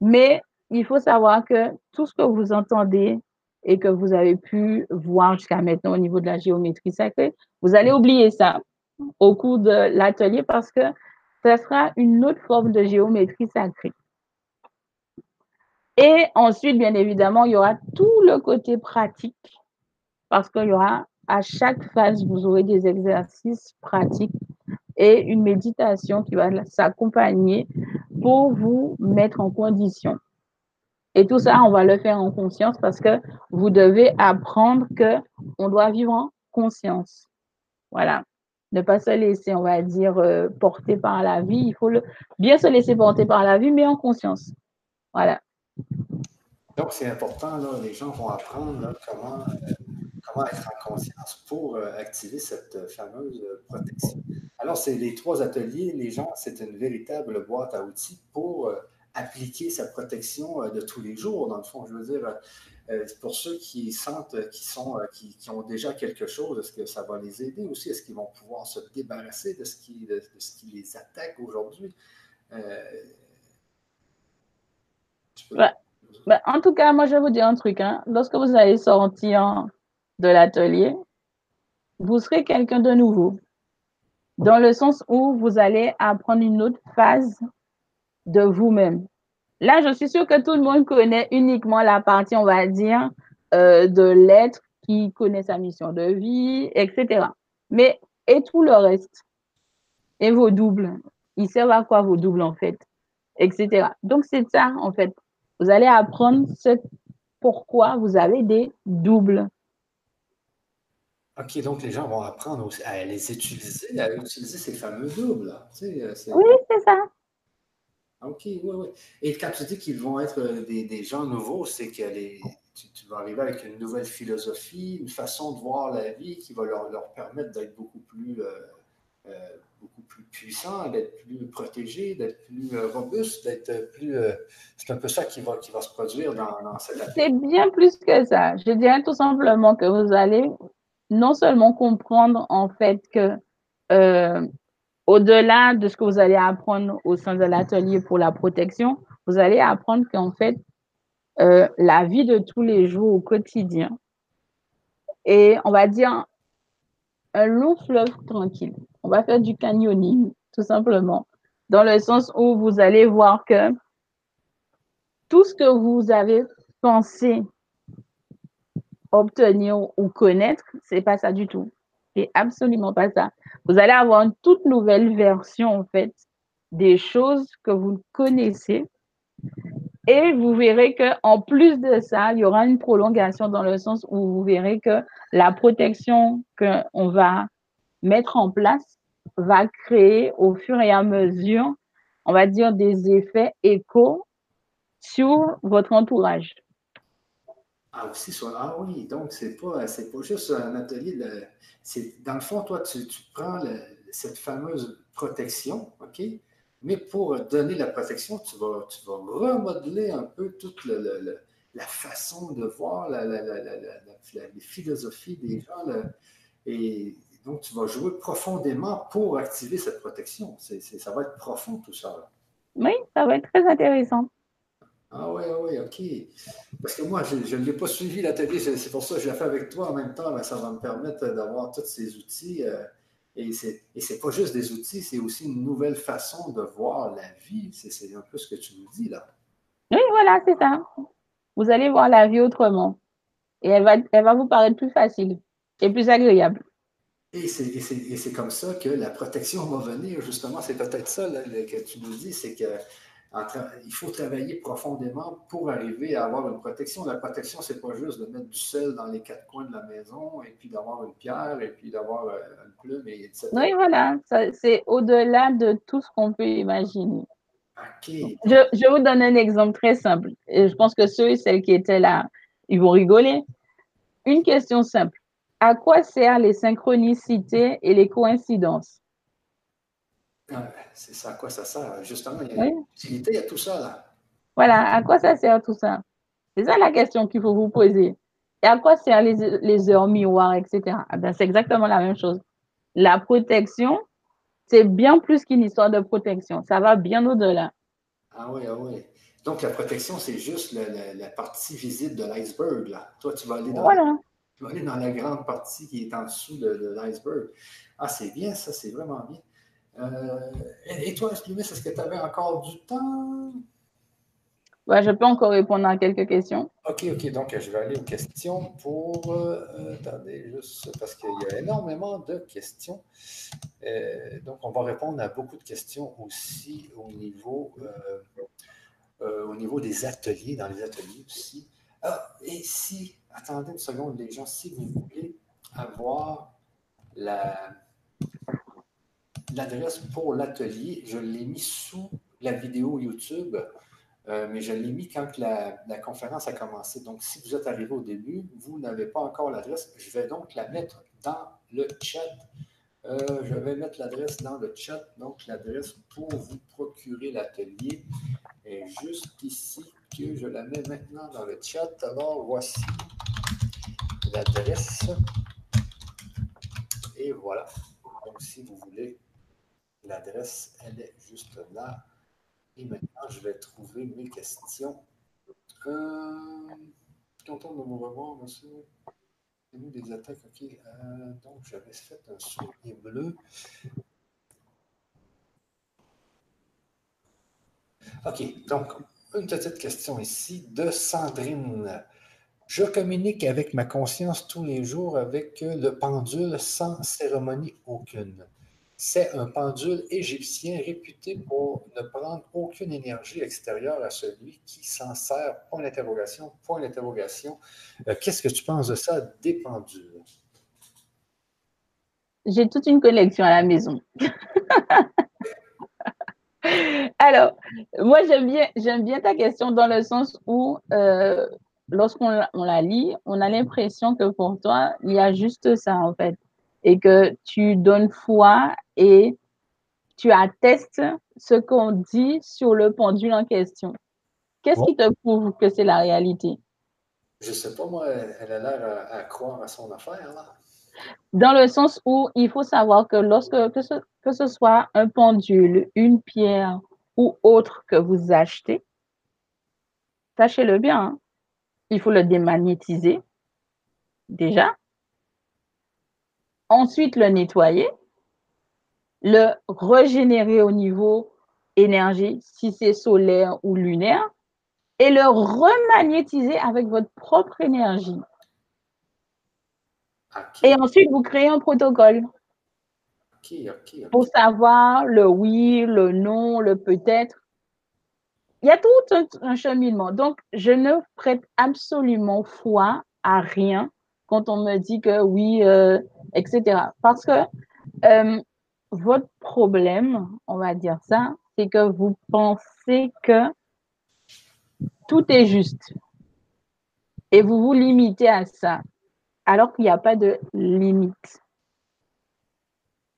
Mais il faut savoir que tout ce que vous entendez et que vous avez pu voir jusqu'à maintenant au niveau de la géométrie sacrée, vous allez oublier ça au cours de l'atelier parce que ce sera une autre forme de géométrie sacrée. Et ensuite, bien évidemment, il y aura tout le côté pratique parce qu'il y aura à chaque phase, vous aurez des exercices pratiques et une méditation qui va s'accompagner pour vous mettre en condition. Et tout ça, on va le faire en conscience parce que vous devez apprendre que on doit vivre en conscience. Voilà. Ne pas se laisser, on va dire, euh, porter par la vie. Il faut bien se laisser porter par la vie, mais en conscience. Voilà. Donc, c'est important, là, les gens vont apprendre comment, comment être en conscience pour euh, activer cette fameuse protection. Alors, c'est les trois ateliers, les gens, c'est une véritable boîte à outils pour euh, appliquer sa protection euh, de tous les jours, dans le fond. Je veux dire, pour ceux qui sentent, qui, sont, qui, ont déjà quelque chose, est-ce que ça va les aider aussi? Est-ce qu'ils vont pouvoir se débarrasser de ce qui, de ce qui les attaque aujourd'hui? Bah, en tout cas, moi, je vais vous dire un truc. Hein. Lorsque vous allez sortir de l'atelier, vous serez quelqu'un de nouveau. Dans le sens où vous allez apprendre une autre phase de vous-même. Là, je suis sûre que tout le monde connaît uniquement la partie, on va dire, euh, de l'être qui connaît sa mission de vie, etc. Mais et tout le reste? Et vos doubles? Ils servent à quoi vos doubles, en fait? Etc. Donc, c'est ça, en fait. Vous allez apprendre ce pourquoi vous avez des doubles. OK, donc les gens vont apprendre à les utiliser, à utiliser ces fameux doubles. Euh, oui, c'est ça. OK, oui, oui. Et quand tu dis qu'ils vont être euh, des, gens nouveaux, c'est que tu, vas arriver avec une nouvelle philosophie, une façon de voir la vie qui va leur, permettre d'être beaucoup plus euh, beaucoup plus puissant, d'être plus protégé, d'être plus euh, robuste, d'être plus. C'est un peu ça qui va, qui va se produire dans, dans cette C'est bien plus que ça. Je dirais tout simplement que vous allez non seulement comprendre en fait que euh, au-delà de ce que vous allez apprendre au sein de l'atelier pour la protection, vous allez apprendre qu'en fait, la vie de tous les jours au quotidien, et on va dire un long fleuve tranquille. On va faire du canyoning, tout simplement, dans le sens où vous allez voir que tout ce que vous avez pensé obtenir ou connaître, c'est pas ça du tout. C'est absolument pas ça. Vous allez avoir une toute nouvelle version, en fait, des choses que vous connaissez. Et vous verrez que en plus de ça, il y aura une prolongation dans le sens où vous verrez que la protection qu'on va mettre en place va créer au fur et à mesure, on va dire, des effets échos sur votre entourage. Ah, aussi, ah oui, donc c'est pas, pas juste un atelier. Dans le fond, toi, tu, prends cette fameuse protection, OK? Mais pour donner la protection, tu vas, tu vas remodeler un peu toute la façon de voir, la, les philosophies des gens. et donc, tu vas jouer profondément pour activer cette protection. ça va être profond tout ça. Oui, ça va être très intéressant. Ah oui, ah oui, OK. Parce que moi, je ne l'ai pas suivi l'atelier, c'est pour ça que je l'ai fait avec toi en même temps. ça va me permettre d'avoir tous ces outils. Euh, et ce n'est pas juste des outils, c'est aussi une nouvelle façon de voir la vie. C'est un peu ce que tu nous dis là. Oui, voilà, c'est ça. Vous allez voir la vie autrement. Et elle va, elle va vous paraître plus facile et plus agréable. Et c'est comme ça que la protection va venir, justement. C'est peut-être ça que tu nous dis, c'est qu'il faut travailler profondément pour arriver à avoir une protection. La protection, c'est pas juste de mettre du sel dans les quatre coins de la maison et puis d'avoir une pierre et puis d'avoir euh, une plume, et etc. Oui, voilà. C'est au-delà de tout ce qu'on peut imaginer. Je, je, vous donne un exemple très simple. Et je pense que ceux et celles qui étaient là, ils vont rigoler. Une question simple à quoi servent les synchronicités et les coïncidences? Ah, c'est ça, à quoi ça sert? Justement, il y a une utilité à tout ça. Là. Voilà, à quoi ça sert tout ça? C'est ça la question qu'il faut vous poser. Et à quoi servent les, heures miroirs, etc.? Ah ben, c'est exactement la même chose. La protection, c'est bien plus qu'une histoire de protection. Ça va bien au-delà. Ah oui, ah oui. Donc, la protection, c'est juste la, partie visible de l'iceberg. Toi, tu vas, aller dans, tu vas aller dans la grande partie qui est en dessous de, l'iceberg. Ah, c'est bien, ça, c'est vraiment bien. Euh, et, toi, est-ce que tu avais encore du temps? Ouais, je peux encore répondre à quelques questions. OK, OK. Donc, je vais aller aux questions pour. Euh, attendez, juste parce qu'il y a énormément de questions. Euh, donc, on va répondre à beaucoup de questions aussi au niveau, euh, au niveau des ateliers, dans les ateliers aussi. Ah, et si, attendez une seconde, les gens, si vous voulez avoir la l'adresse pour l'atelier, je l'ai mis sous la vidéo YouTube. Euh, mais je l'ai mis quand la, conférence a commencé. Donc, si vous êtes arrivé au début, vous n'avez pas encore l'adresse. Je vais donc la mettre dans le chat. Euh, je vais mettre l'adresse dans le chat. Donc, l'adresse pour vous procurer l'atelier est juste ici que je la mets maintenant dans le chat. Alors, voici l'adresse. Et voilà. Donc, si vous voulez, l'adresse, elle est juste là. Et maintenant, je vais trouver mes questions. Euh, content de vous revoir, monsieur. nous des attaques. Euh, donc, j'avais fait un soulier bleu. OK, donc, une petite question ici de Sandrine. Je communique avec ma conscience tous les jours avec le pendule sans cérémonie aucune. C'est un pendule égyptien réputé pour ne prendre aucune énergie extérieure à celui qui s'en sert. Point d'interrogation, point d'interrogation. Euh, qu'est-ce que tu penses de ça, des pendules? J'ai toute une collection à la maison. Alors, moi, j'aime bien, j'aime bien ta question dans le sens où, euh, lorsqu'on la lit, on a l'impression que pour toi, il y a juste ça, en fait et que tu donnes foi et tu attestes ce qu'on dit sur le pendule en question. Qu'est-ce qui te prouve que c'est la réalité? Je ne sais pas, moi, elle a l'air à, croire à son affaire. Là. Dans le sens où il faut savoir que lorsque que ce, que ce soit un pendule, une pierre ou autre que vous achetez, sachez-le bien, hein, il faut le démagnétiser déjà ensuite le nettoyer, le régénérer au niveau énergie, si c'est solaire ou lunaire, et le remagnétiser avec votre propre énergie. Et ensuite, vous créez un protocole. Pour savoir le oui, le non, le peut-être. Il y a tout un cheminement. Donc, je ne prête absolument foi à rien quand on me dit que oui, euh, etc. Parce que euh, votre problème, on va dire ça, c'est que vous pensez que tout est juste et vous vous limitez à ça, alors qu'il n'y a pas de limite.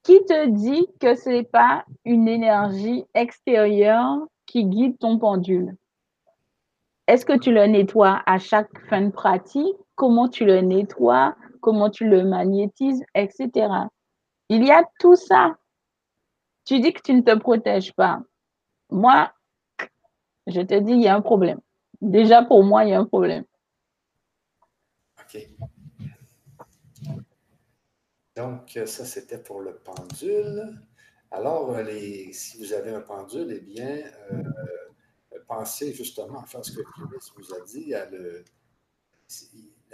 Qui te dit que ce n'est pas une énergie extérieure qui guide ton pendule? Est-ce que tu le nettoies à chaque fin de pratique? Comment tu le nettoies, comment tu le magnétises, etc. Il y a tout ça. Tu dis que tu ne te protèges pas. Moi, je te dis, il y a un problème. Déjà, pour moi, il y a un problème. OK. Donc, ça, c'était pour le pendule. Alors, les, si vous avez un pendule, eh bien, euh, pensez justement à faire ce que Clémis vous a dit, à le,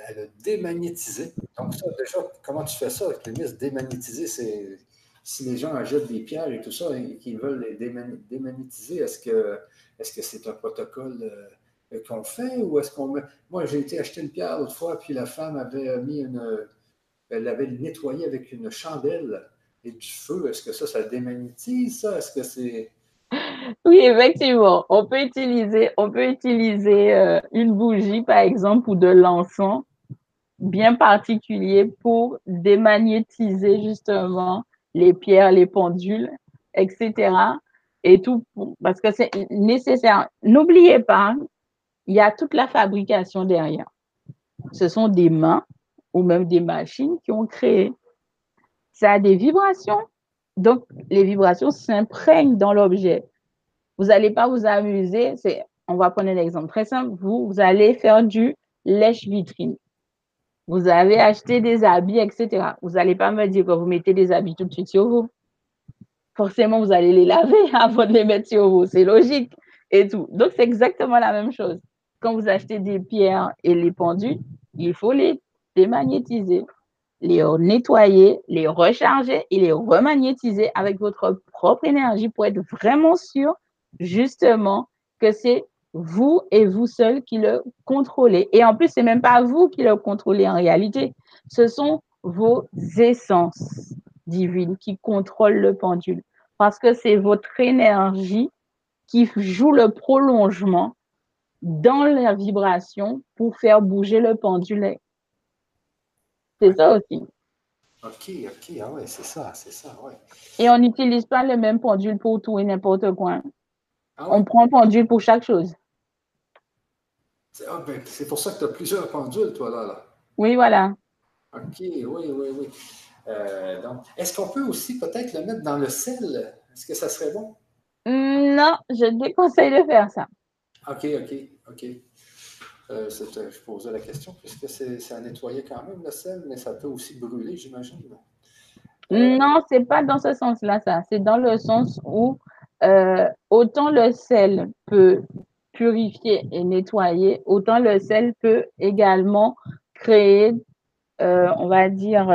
elle a démagnétisé. Donc, ça, déjà, comment tu fais ça avec les Démagnétiser, c'est si les gens achètent des pierres et tout ça et qu'ils veulent les démagnétiser, est-ce que est-ce que c'est un protocole euh, qu'on fait ou est-ce qu'on met. Moi, j'ai été acheter une pierre l'autre fois, puis la femme avait mis une. Elle l'avait nettoyée avec une chandelle et du feu. Est-ce que ça, ça démagnétise, ça? Est-ce que c'est. Oui, effectivement. On peut utiliser, euh, une bougie, par exemple, ou de l'encens bien particulier pour démagnétiser justement les pierres, les pendules, etc. Et tout, parce que c'est nécessaire. N'oubliez pas, il y a toute la fabrication derrière. Ce sont des mains ou même des machines qui ont créé. Ça a des vibrations. Donc, les vibrations s'imprègnent dans l'objet. Vous n'allez pas vous amuser. On va prendre un exemple très simple. Vous, vous allez faire du lèche-vitrine. Vous avez acheté des habits, etc. Vous n'allez pas me dire que vous mettez des habits tout de suite sur vous. Forcément, vous allez les laver avant de les mettre sur vous. C'est logique et tout. Donc, c'est exactement la même chose. Quand vous achetez des pierres et les pendules, il faut les démagnétiser, les nettoyer, les recharger et les remagnétiser avec votre propre énergie pour être vraiment sûr, justement, que c'est vous et vous seul qui le contrôlez. Et en plus, c'est même pas vous qui le contrôlez en réalité. Ce sont vos essences divines qui contrôlent le pendule. Parce que c'est votre énergie qui joue le prolongement dans la vibration pour faire bouger le pendule. C'est ça aussi. OK, OK, ah ouais, c'est ça, c'est ça, ouais. Et on n'utilise pas le même pendule pour tout et n'importe quoi. Ah on prend un pendule pour chaque chose. Ah, ben, c'est pour ça que tu as plusieurs pendules, toi, là. là. Oui, voilà. OK, oui, oui, oui. Euh, donc, est-ce qu'on peut aussi peut-être le mettre dans le sel? Est-ce que ça serait bon? Non, je déconseille de faire ça. OK, OK, OK. Euh, je posais la question, puisque c'est à nettoyer quand même le sel, mais ça peut aussi brûler, j'imagine. Euh, non, c'est pas dans ce sens-là, ça. C'est dans le sens où euh, autant le sel peut purifier et nettoyer, autant le sel peut également créer, on va dire,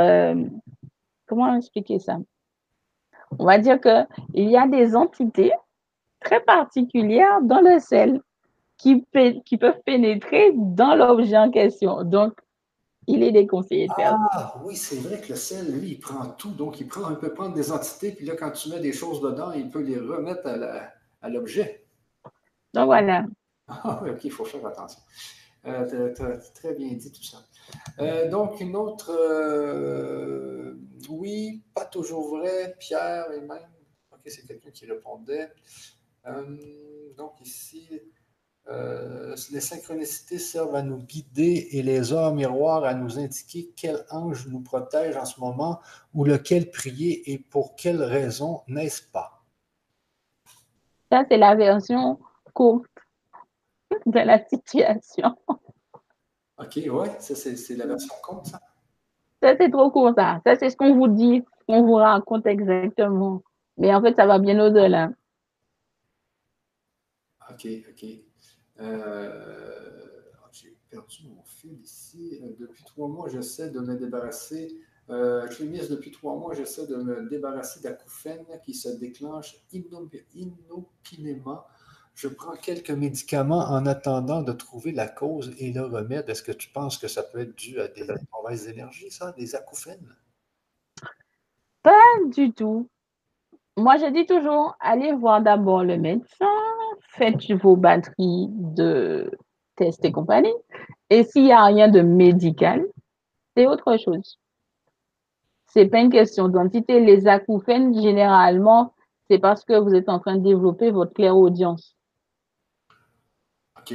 comment expliquer ça? On va dire qu'il y a des entités très particulières dans le sel qui, qui peuvent pénétrer dans l'objet en question. Donc, il est déconseillé de Ah oui, c'est vrai que le sel, lui, il prend tout. Donc, il, prend, peut prendre des entités, puis là, quand tu mets des choses dedans, il peut les remettre à l'objet. Donc, voilà. Ah oui, OK, il faut faire attention. Euh, tu as, très bien dit tout ça. Euh, donc, une autre. Euh, oui, pas toujours vrai, Pierre et même. OK, c'est quelqu'un qui répondait. donc, ici, euh, les synchronicités servent à nous guider et les heures miroirs à nous indiquer quel ange nous protège en ce moment ou lequel prier et pour quelle raison, n'est-ce pas? Ça, c'est la version courte de la situation. OK, ouais, ça, c'est la version courte, ça? Ça, c'est trop court, ça. Ça, c'est ce qu'on vous dit, ce qu'on vous raconte exactement. Mais en fait, ça va bien au-delà. OK, OK. Euh, j'ai perdu mon fil ici. Depuis trois mois, j'essaie de me débarrasser. Euh, depuis trois mois, j'essaie de me débarrasser d'acouphènes qui se déclenchent inopinément. Je prends quelques médicaments en attendant de trouver la cause et le remède. Est-ce que tu penses que ça peut être dû à des mauvaises énergies, ça, des acouphènes? Pas du tout. Moi, je dis toujours, allez voir d'abord le médecin, faites vos batteries de tests et compagnie. Et s'il n'y a rien de médical, c'est autre chose. C'est pas une question d'entité. Les acouphènes, généralement, c'est parce que vous êtes en train de développer votre clairaudience. OK.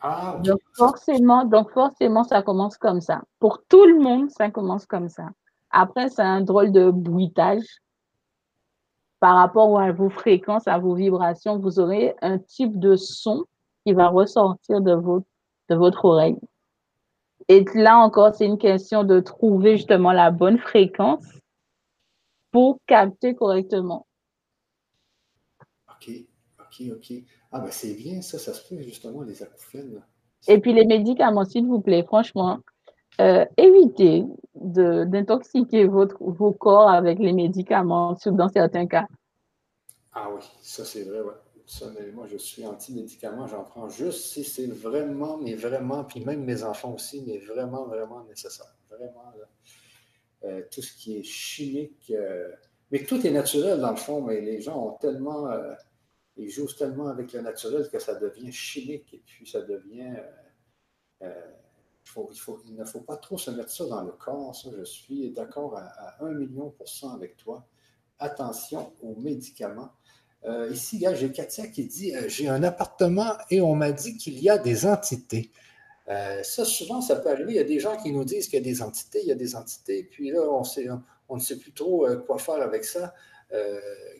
Ah, Donc, forcément, donc, forcément, ça commence comme ça. Pour tout le monde, ça commence comme ça. Après, c'est un drôle de bruitage par rapport à vos fréquences, à vos vibrations, vous aurez un type de son qui va ressortir de votre, de votre oreille. Et là encore, c'est une question de trouver justement la bonne fréquence pour capter correctement. OK, OK, OK. Ah ben c'est bien, ça, ça se fait justement, les acouphènes. Et puis les médicaments, s'il vous plaît, franchement, euh, évitez d'intoxiquer vos corps avec les médicaments, dans certains cas. Ah oui, ça c'est vrai, ouais. moi, je suis anti-médicament, j'en prends juste si c'est vraiment, mais vraiment, puis même mes enfants aussi, mais vraiment, vraiment nécessaire. Vraiment, euh, tout ce qui est chimique, euh, mais tout est naturel dans le fond, mais les gens ont tellement, ils jouent tellement avec le naturel que ça devient chimique et puis ça devient il, ne faut pas trop se mettre ça dans le corps. Ça, je suis d'accord à, un million pour cent avec toi. Attention aux médicaments. Euh, ici, j'ai Katia qui dit euh, J'ai un appartement et on m'a dit qu'il y a des entités. Euh, ça, souvent, ça peut arriver. Il y a des gens qui nous disent qu'il y a des entités, il y a des entités, puis là, on, ne sait plus trop quoi faire avec ça.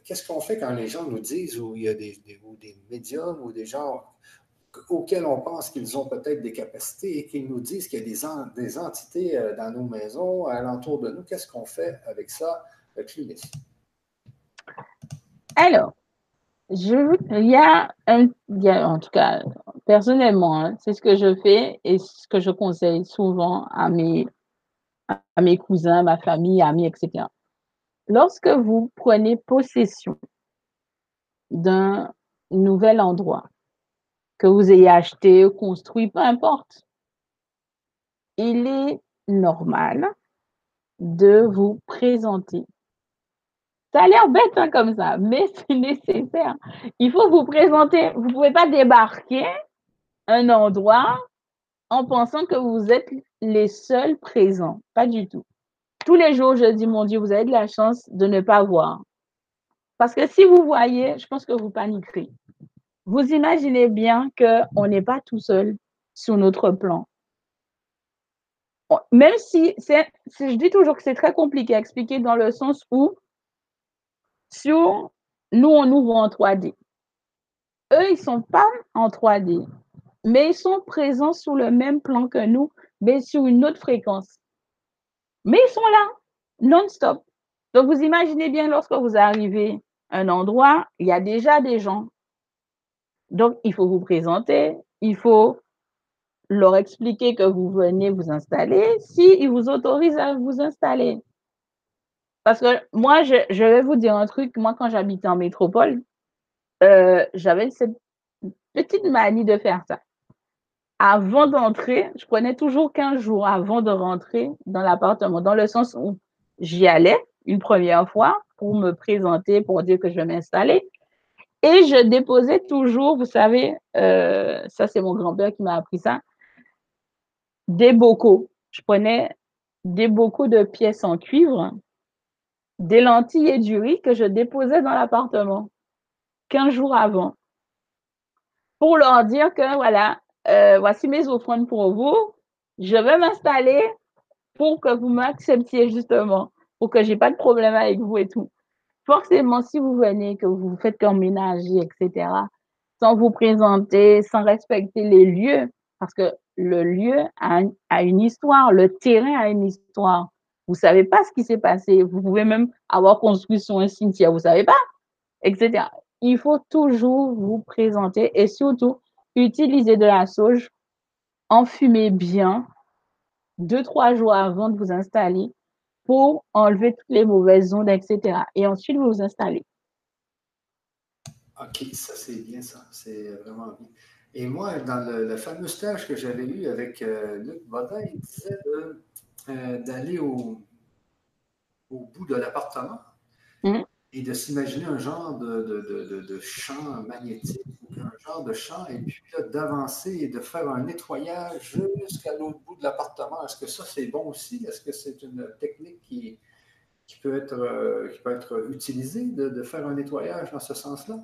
Qu'est-ce qu'on fait quand les gens nous disent, ou il y a des, des médiums ou des gens auxquels on pense qu'ils ont peut-être des capacités et qu'ils nous disent qu'il y a des, entités euh, dans nos maisons, alentour de nous. Qu'est-ce qu'on fait avec ça, Clunis? Alors, il, y a il y a, en tout cas, personnellement, hein, c'est ce que je fais et ce que je conseille souvent à mes, à mes cousins, ma famille, amis, etc. Lorsque vous prenez possession d'un nouvel endroit, que vous ayez acheté, construit, peu importe, il est normal de vous présenter. Ça a l'air bête hein, comme ça, mais c'est nécessaire. Il faut vous présenter. Vous ne pouvez pas débarquer un endroit en pensant que vous êtes les seuls présents. Pas du tout. Tous les jours, je dis, mon Dieu, vous avez de la chance de ne pas voir. Parce que si vous voyez, je pense que vous paniquerez. Vous imaginez bien qu'on n'est pas tout seul sur notre plan. Même si, je dis toujours que c'est très compliqué à expliquer dans le sens où sur nous, on ouvre en 3D. Eux, ils ne sont pas en 3D, mais ils sont présents sur le même plan que nous, mais sur une autre fréquence. Mais ils sont là, non-stop. Donc, vous imaginez bien lorsque vous arrivez à un endroit, il y a déjà des gens. Donc, il faut vous présenter, il faut leur expliquer que vous venez vous installer, s'ils vous autorisent à vous installer. Parce que moi, je, vais vous dire un truc. Moi, quand j'habitais en métropole, euh, j'avais cette petite manie de faire ça. Avant d'entrer, je prenais toujours 15 jours avant de rentrer dans l'appartement, dans le sens où j'y allais une première fois pour me présenter, pour dire que je vais m'installer. Et je déposais toujours, vous savez, euh, ça c'est mon grand-père qui m'a appris ça, des bocaux. Je prenais des bocaux de pièces en cuivre des lentilles et du riz que je déposais dans l'appartement 15 jours avant pour leur dire que voilà, euh, voici mes offrandes pour vous. Je vais m'installer pour que vous m'acceptiez justement, pour que j'ai pas de problème avec vous et tout. Forcément, si vous venez, que vous faites ménager, etc., sans vous présenter, sans respecter les lieux, parce que le lieu a une histoire, le terrain a une histoire. Vous savez pas ce qui s'est passé. Vous pouvez même avoir construit sur un cimetière, vous savez pas, etc. Il faut toujours vous présenter et surtout utiliser de la sauge, enfumer bien deux, trois jours avant de vous installer pour enlever toutes les mauvaises ondes, etc. Et ensuite, vous vous installez. OK, ça c'est bien ça. C'est vraiment bien. Et moi, dans le, fameux stage que j'avais eu avec euh, Luc Bodin, il disait euh, d'aller au, au, bout de l'appartement. Et de s'imaginer un genre de, de, de, champ magnétique, un genre de champ, et puis d'avancer et de faire un nettoyage jusqu'à l'autre bout de l'appartement. Est-ce que ça, c'est bon aussi? Est-ce que c'est une technique qui, qui, peut être, euh, qui peut être utilisée de, faire un nettoyage dans ce sens-là?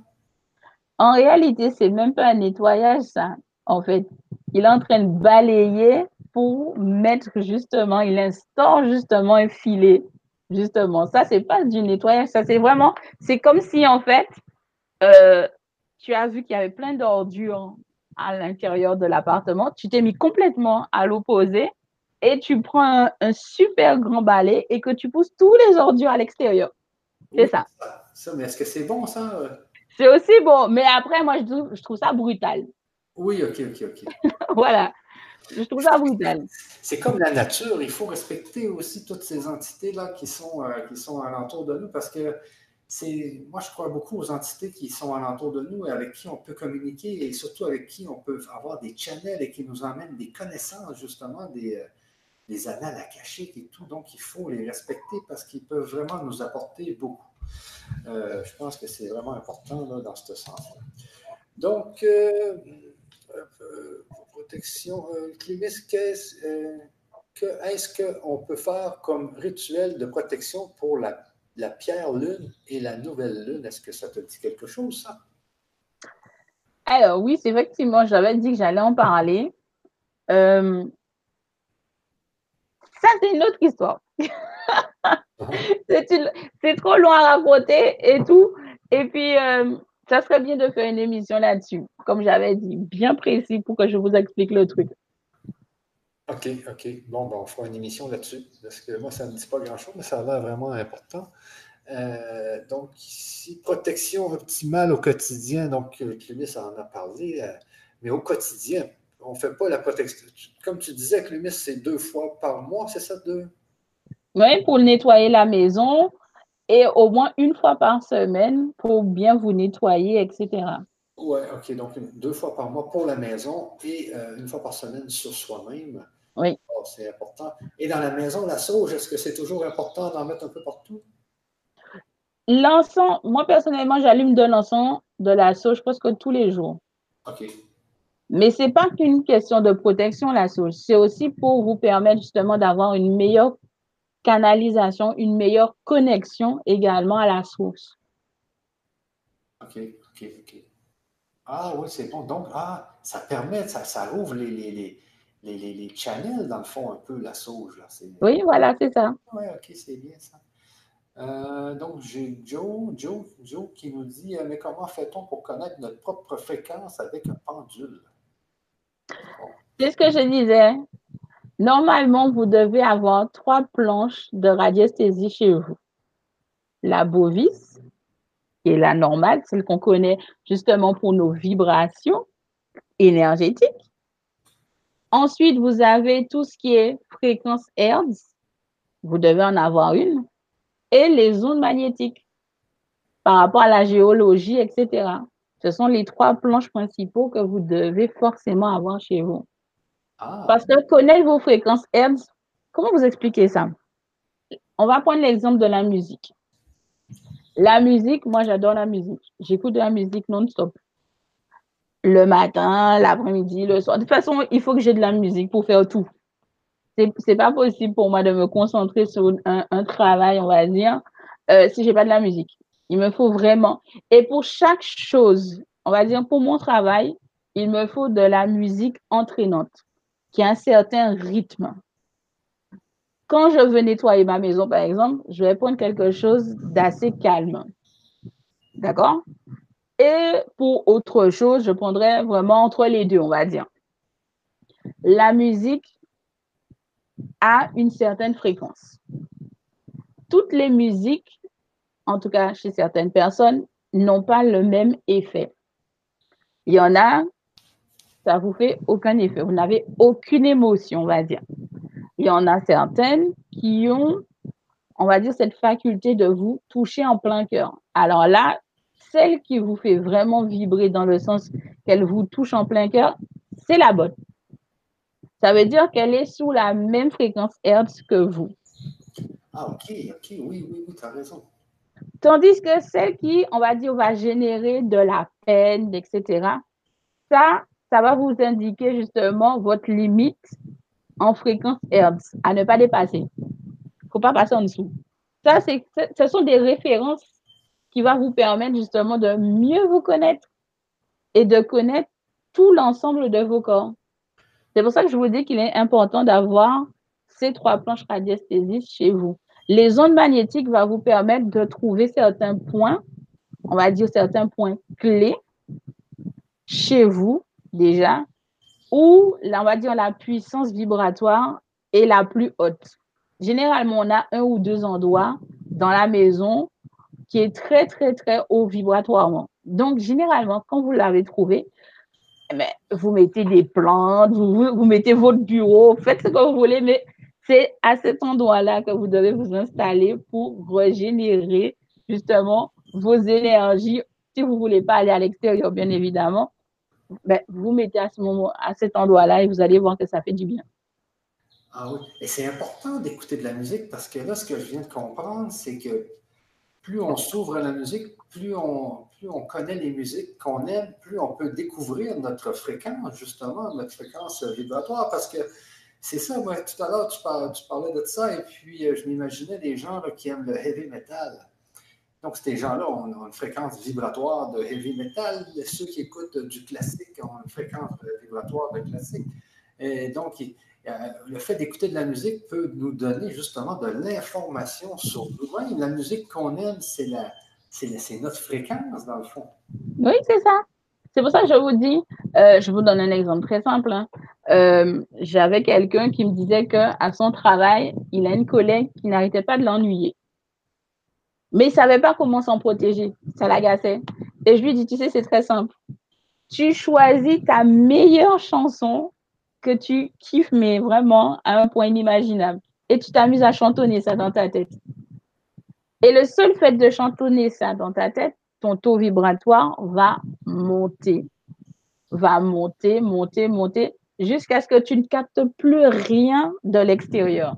En réalité, c'est même pas un nettoyage, ça. En fait, il est en train de balayer pour mettre justement, il instaure justement un filet. Justement, ça, c'est pas du nettoyage, ça, c'est vraiment, c'est comme si en fait, euh, tu as vu qu'il y avait plein d'ordures à l'intérieur de l'appartement, tu t'es mis complètement à l'opposé et tu prends un, super grand balai et que tu pousses tous les ordures à l'extérieur. C'est ça. ça. Mais est-ce que c'est bon, ça? C'est aussi bon, mais après, moi, je trouve ça brutal. Oui, ok, ok, ok. voilà. Brutal. C'est comme la nature. Il faut respecter aussi toutes ces entités-là qui sont, euh, qui sont alentour de nous parce que c'est, moi, je crois beaucoup aux entités qui sont alentour de nous et avec qui on peut communiquer et surtout avec qui on peut avoir des channels et qui nous emmènent des connaissances, justement, des, euh, des annales et tout. Donc, il faut les respecter parce qu'ils peuvent vraiment nous apporter beaucoup. Euh, je pense que c'est vraiment important dans ce sens-là. Donc, protection euh, qu'est-ce euh, que, qu'on peut faire comme rituel de protection pour la, la, pierre lune et la nouvelle lune? Est-ce que ça te dit quelque chose, ça? Alors, oui, c'est effectivement, j'avais dit que j'allais en parler. Euh, ça, c'est une autre histoire. c'est trop long à raconter et tout. Et puis, ça serait bien de faire une émission là-dessus, comme j'avais dit, bien précis pour que je vous explique le truc. OK, OK. Bon, ben, on fera une émission là-dessus, parce que moi, ça ne me dit pas grand-chose, mais ça a l'air vraiment important. Euh, donc, ici, protection optimale au quotidien. Donc, Clémis en a parlé, euh, mais au quotidien, on ne fait pas la protection. Comme tu disais, Clémis, c'est deux fois par mois, c'est ça, deux? Oui, pour nettoyer la maison et au moins une fois par semaine pour bien vous nettoyer, etc. Oui, OK. Donc, deux fois par mois pour la maison et euh, une fois par semaine sur soi-même. Oui. Oh, c'est important. Et dans la maison, la sauge, est-ce que c'est toujours important d'en mettre un peu partout? L'encens, moi personnellement, j'allume de l'encens de la sauge presque tous les jours. OK. Mais ce n'est pas qu'une question de protection, la sauge. C'est aussi pour vous permettre justement d'avoir une meilleure canalisation, une meilleure connexion également à la source. OK, OK, OK. Ah oui, c'est bon. Donc, ah, ça permet, ça, ça ouvre les, les, les, les, les channels, dans le fond, un peu, la sauge. Là. Oui, voilà, c'est ça. Oui, OK, c'est bien ça. Euh, donc, j'ai Joe, Joe, Joe qui nous dit euh, Mais comment fait-on pour connaître notre propre fréquence avec un pendule? C'est ce que je disais. Normalement, vous devez avoir trois planches de radiesthésie chez vous. La bovis, qui est la normale, celle qu'on connaît justement pour nos vibrations énergétiques. Ensuite, vous avez tout ce qui est fréquence Hertz. Vous devez en avoir une. Et les ondes magnétiques par rapport à la géologie, etc. Ce sont les trois planches principaux que vous devez forcément avoir chez vous. Ah. Parce que connaître vos fréquences Hertz, comment vous expliquer ça? On va prendre l'exemple de la musique. La musique, moi j'adore la musique. J'écoute de la musique non-stop. Le matin, l'après-midi, le soir. De toute façon, il faut que j'ai de la musique pour faire tout. C'est n'est pas possible pour moi de me concentrer sur un, travail, on va dire, euh, si j'ai pas de la musique. Il me faut vraiment. Et pour chaque chose, on va dire pour mon travail, il me faut de la musique entraînante qui a un certain rythme. Quand je veux nettoyer ma maison, par exemple, je vais prendre quelque chose d'assez calme. D'accord? Et pour autre chose, je prendrai vraiment entre les deux, on va dire. La musique a une certaine fréquence. Toutes les musiques, en tout cas chez certaines personnes, n'ont pas le même effet. Il y en a ça vous fait aucun effet. Vous n'avez aucune émotion, on va dire. Il y en a certaines qui ont, on va dire, cette faculté de vous toucher en plein cœur. Alors là, celle qui vous fait vraiment vibrer dans le sens qu'elle vous touche en plein cœur, c'est la bonne. Ça veut dire qu'elle est sous la même fréquence Hertz que vous. Ah, ok, ok, oui, oui, oui, tu as raison. Tandis que celle qui, on va dire, va générer de la peine, etc., ça, ça va vous indiquer justement votre limite en fréquence Hertz à ne pas dépasser. Il ne faut pas passer en dessous. Ça, ce sont des références qui vont vous permettre justement de mieux vous connaître et de connaître tout l'ensemble de vos corps. C'est pour ça que je vous dis qu'il est important d'avoir ces trois planches radiesthésistes chez vous. Les ondes magnétiques vont vous permettre de trouver certains points, on va dire certains points clés chez vous déjà, où, là, on va dire, la puissance vibratoire est la plus haute. Généralement, on a un ou deux endroits dans la maison qui est très, très, très haut vibratoirement. Donc, généralement, quand vous l'avez trouvé, eh vous mettez des plantes, vous, vous mettez votre bureau, faites ce que vous voulez, mais c'est à cet endroit-là que vous devez vous installer pour régénérer justement vos énergies. Si vous ne voulez pas aller à l'extérieur, bien évidemment, ben, vous mettez à ce moment, à cet endroit-là et vous allez voir que ça fait du bien. Ah oui, et c'est important d'écouter de la musique parce que là, ce que je viens de comprendre, c'est que plus on s'ouvre à la musique, plus on, plus on connaît les musiques qu'on aime, plus on peut découvrir notre fréquence, justement, notre fréquence vibratoire. Parce que c'est ça, moi, tout à l'heure, tu, parlais, de ça, et puis euh, je m'imaginais des gens qui aiment le heavy metal. Donc, ces gens-là ont, une fréquence vibratoire de heavy metal. Ceux qui écoutent du classique ont une fréquence vibratoire de classique. Et donc, euh, le fait d'écouter de la musique peut nous donner justement de l'information sur nous-mêmes. La musique qu'on aime, c'est notre fréquence, dans le fond. Oui, c'est ça. C'est pour ça que je vous dis, euh, je vous donne un exemple très simple. Hein. Euh, j'avais quelqu'un qui me disait qu'à son travail, il a une collègue qui n'arrêtait pas de l'ennuyer. Mais il ne savait pas comment s'en protéger. Ça l'agaçait. Et je lui dis, tu sais, c'est très simple. Tu choisis ta meilleure chanson que tu kiffes, mais vraiment à un point inimaginable. Et tu t'amuses à chantonner ça dans ta tête. Et le seul fait de chantonner ça dans ta tête, ton taux vibratoire va monter, va monter, monter, monter, jusqu'à ce que tu ne captes plus rien de l'extérieur.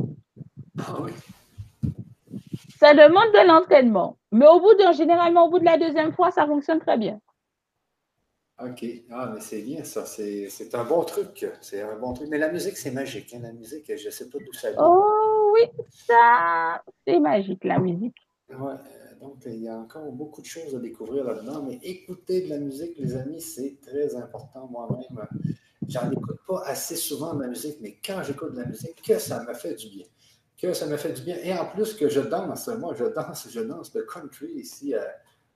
Ça demande de l'entraînement, mais au bout de, généralement, au bout de la deuxième fois, ça fonctionne très bien. OK. Ah, mais c'est bien ça. C'est un bon truc. C'est un bon truc. Mais la musique, c'est magique. Hein, la musique, je ne sais pas d'où ça vient. Oh oui, ça, c'est magique, la musique. Ouais. Donc, il y a encore beaucoup de choses à découvrir là-dedans, mais écouter de la musique, les amis, c'est très important. Moi-même, j'en écoute pas assez souvent de la musique, mais quand j'écoute de la musique, que ça me fait du bien. Que ça me fait du bien. Et en plus que je danse, moi, je danse, je danse le country ici euh,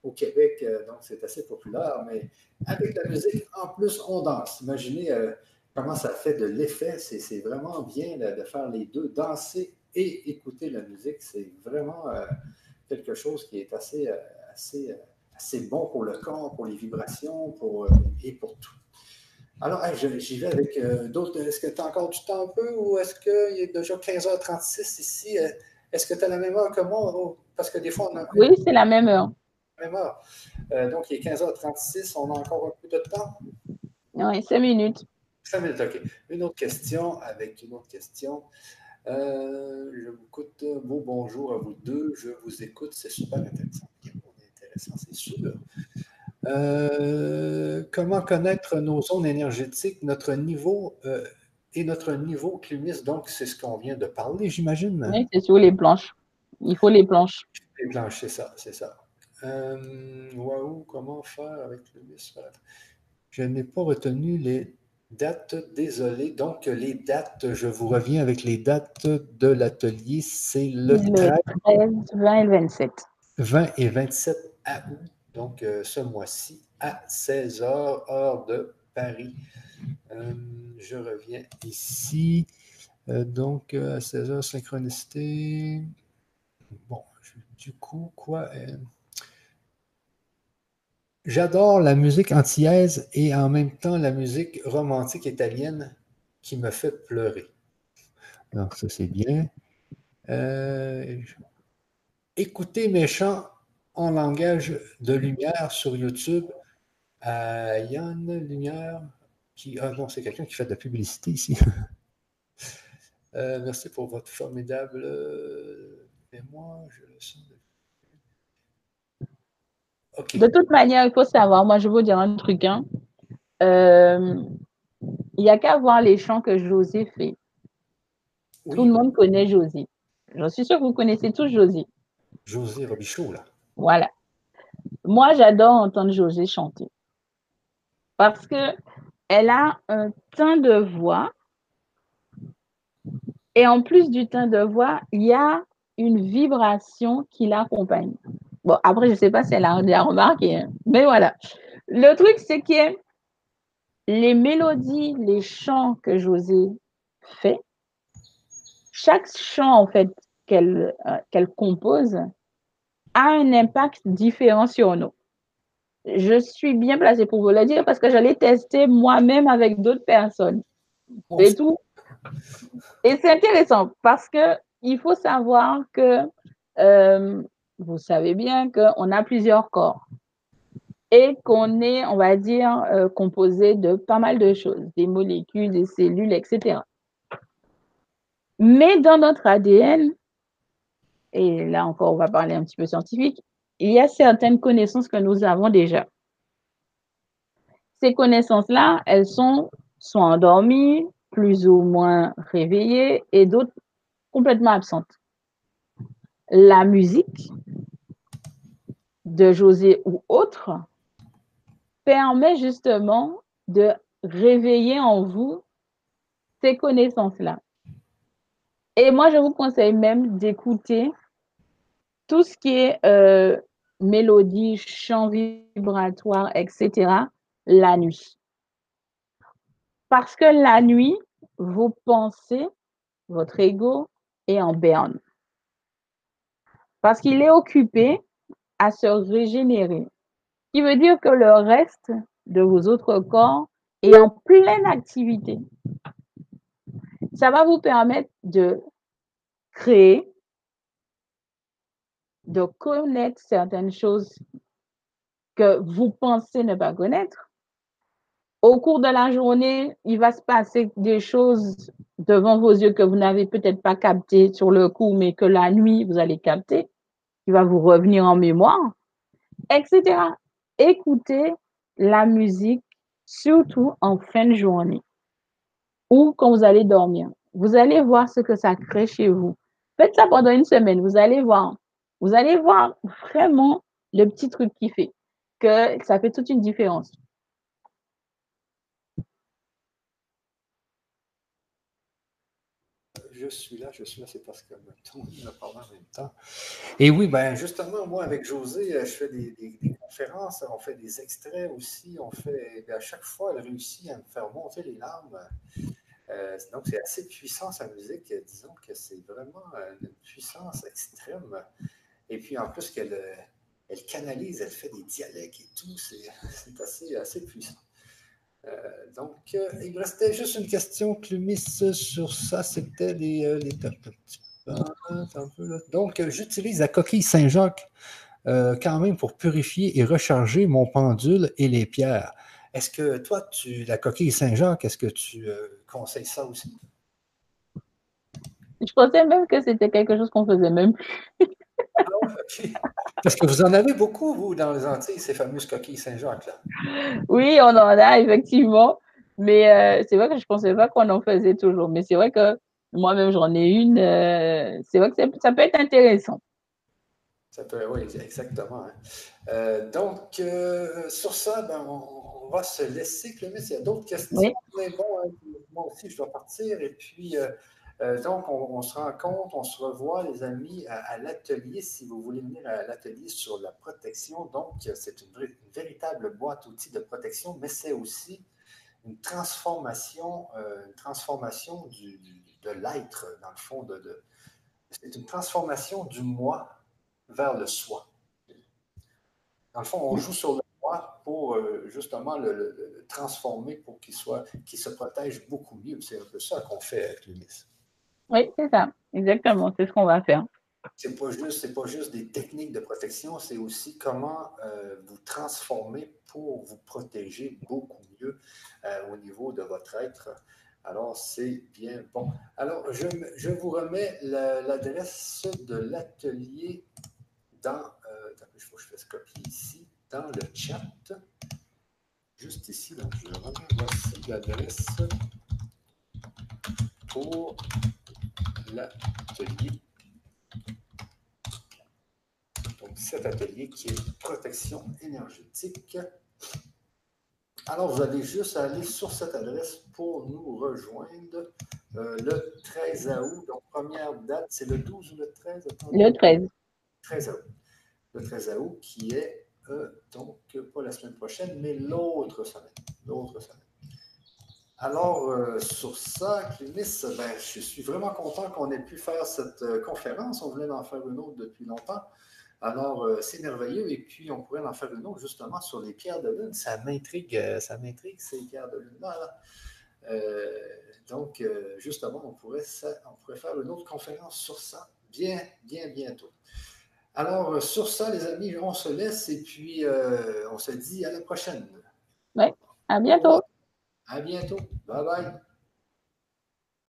au Québec, euh, donc c'est assez populaire, mais avec la musique, en plus, on danse. Imaginez euh, comment ça fait de l'effet. C'est vraiment bien de faire les deux, danser et écouter la musique. C'est vraiment quelque chose qui est assez, assez, assez bon pour le corps, pour les vibrations pour, et pour tout. Alors, j'y vais avec d'autres. Est-ce que tu as encore du temps un peu ou est-ce qu'il est déjà 15h36 ici? Est-ce que tu as la même heure que moi? Parce que des fois, on a. Oui, c'est la même heure. Même heure. donc, il est 15h36. On a encore un peu de temps? Oui, 5 minutes. 5 minutes, OK. Une autre question avec une autre question. Euh, je vous écoute. Beau bonjour à vous deux. Je vous écoute. C'est super intéressant. Intéressant, c'est sûr. Euh, comment connaître nos zones énergétiques, notre niveau euh, et notre niveau climat? Donc, c'est ce qu'on vient de parler, j'imagine. Oui, c'est sur les planches. Il faut les planches. Les planches, c'est ça, c'est ça. waouh, comment faire avec le Je n'ai pas retenu les Date, désolé. Donc, les dates, je vous reviens avec les dates de l'atelier. C'est le, 13, 20 et 27. 20 et 27 août, donc euh, ce mois-ci, à 16h, heure de Paris. Euh, je reviens ici. Euh, donc, à 16h, synchronicité. Bon, du coup, quoi J'adore la musique antillaise et en même temps la musique romantique italienne qui me fait pleurer. Donc, ça, c'est bien. Écoutez mes chants en langage de lumière sur YouTube Yann Lumière, qui. Ah non, c'est quelqu'un qui fait de la publicité ici. Euh, merci pour votre formidable mémoire. Je le sens de toute manière, il faut savoir, moi je veux vous dire un truc. Hein. Euh, il n'y a qu'à voir les chants que José fait. Tout le monde connaît José. Je suis sûre que vous connaissez tous José. José Robichaud, là. Voilà. Moi, j'adore entendre José chanter. Parce que elle a un teint de voix. Et en plus du teint de voix, il y a une vibration qui l'accompagne. Bon, après, je ne sais pas si elle a remarqué, hein. mais voilà. Le truc, c'est que les mélodies, les chants que José fait, chaque chant, en fait, qu'elle euh, qu'elle compose, a un impact différent sur nous. Je suis bien placée pour vous le dire parce que je l'ai testé moi-même avec d'autres personnes. Et tout. Et c'est intéressant parce que il faut savoir que euh, vous savez bien qu'on a plusieurs corps et qu'on est, on va dire, euh, composé de pas mal de choses, des molécules, des cellules, etc. Mais dans notre ADN, et là encore, on va parler un petit peu scientifique, il y a certaines connaissances que nous avons déjà. Ces connaissances-là, elles sont soit endormies, plus ou moins réveillées, et d'autres complètement absentes. La musique, de José ou autre permet justement de réveiller en vous ces connaissances-là. Et moi, je vous conseille même d'écouter tout ce qui est euh, mélodie, chant vibratoire, etc., la nuit. Parce que la nuit, vos pensées, votre ego est en berne. Parce qu'il est occupé à se régénérer. Ce qui veut dire que le reste de vos autres corps est en pleine activité. Ça va vous permettre de créer, de connaître certaines choses que vous pensez ne pas connaître. Au cours de la journée, il va se passer des choses devant vos yeux que vous n'avez peut-être pas capté sur le coup, mais que la nuit, vous allez capter, qui va vous revenir en mémoire, etc. Écoutez la musique, surtout en fin de journée ou quand vous allez dormir. Vous allez voir ce que ça crée chez vous. Faites ça pendant une semaine, vous allez voir. Vous allez voir vraiment le petit truc qui fait que ça fait toute une différence. je suis là, je suis là, c'est parce que tout le monde parlé en même temps. Et oui, ben justement, moi, avec José, euh, je fais des, conférences, on fait des extraits aussi, on fait, ben, à chaque fois, elle réussit à me faire monter les larmes. Euh, donc, c'est assez puissant, sa musique. Disons que c'est vraiment euh, une puissance extrême. Et puis, en plus, qu'elle elle canalise, elle fait des dialogues et tout. C'est assez, assez puissant. Euh, donc, il me restait juste une question, Clumis, sur ça. C'était les, les... Donc, j'utilise la coquille Saint-Jacques quand même pour purifier et recharger mon pendule et les pierres. Est-ce que toi, tu, la coquille Saint-Jacques, est-ce que tu euh, conseilles ça aussi? Je pensais même que c'était quelque chose qu'on faisait même plus. Parce que vous en avez beaucoup, vous, dans les Antilles, ces fameuses coquilles Saint-Jacques-là. Oui, on en a, effectivement. Mais euh, c'est vrai que je ne pensais pas qu'on en faisait toujours. Mais c'est vrai que moi-même, j'en ai une. Euh, c'est vrai que ça peut être intéressant. Ça peut, oui, exactement. Hein. donc, sur ça, ben, on, on va se laisser, Clément, s'il y a d'autres questions. Mais bon, hein, moi aussi, je dois partir. Et puis, euh, euh, donc, on, se rend compte, on se revoit, les amis, à, l'atelier, si vous voulez venir à l'atelier sur la protection. Donc, c'est une, véritable boîte outils de protection, mais c'est aussi une transformation, euh, une transformation du, de l'être, dans le fond. De, c'est une transformation du moi vers le soi. Dans le fond, on joue sur le pour euh, justement le, transformer pour qu'il soit, qu'il se protège beaucoup mieux. C'est un peu ça qu'on fait avec l'UNIS. Oui, c'est ça, exactement, c'est ce qu'on va faire. C'est pas juste, c'est pas juste des techniques de protection, c'est aussi comment euh, vous transformer pour vous protéger beaucoup mieux euh, au niveau de votre être. Alors, c'est bien bon. Alors, je, je vous remets l'adresse de l'atelier dans. il faut que je fasse copier ici dans le chat. Juste ici, donc je remets voici l'adresse pour l'atelier. Donc, cet atelier qui est protection énergétique. Alors, vous avez juste aller sur cette adresse pour nous rejoindre euh, le 13 août. Donc, première date, c'est le 12 ou le 13? Le 13. 13 août. Le 13 août qui est donc pas la semaine prochaine, mais l'autre semaine. L'autre semaine. Alors, euh, sur ça, Clénis, ben, je suis vraiment content qu'on ait pu faire cette euh, conférence. On voulait en faire une autre depuis longtemps. Alors, euh, c'est merveilleux. Et puis, on pourrait en faire une autre justement sur les pierres de lune. Ça m'intrigue, ça m'intrigue ces pierres de lune-là. donc, justement, on pourrait, on pourrait faire une autre conférence sur ça bien, bien bientôt. Alors, euh, sur ça, les amis, on se laisse et puis euh, on se dit à la prochaine. Oui, à bientôt. À bientôt. Bye bye.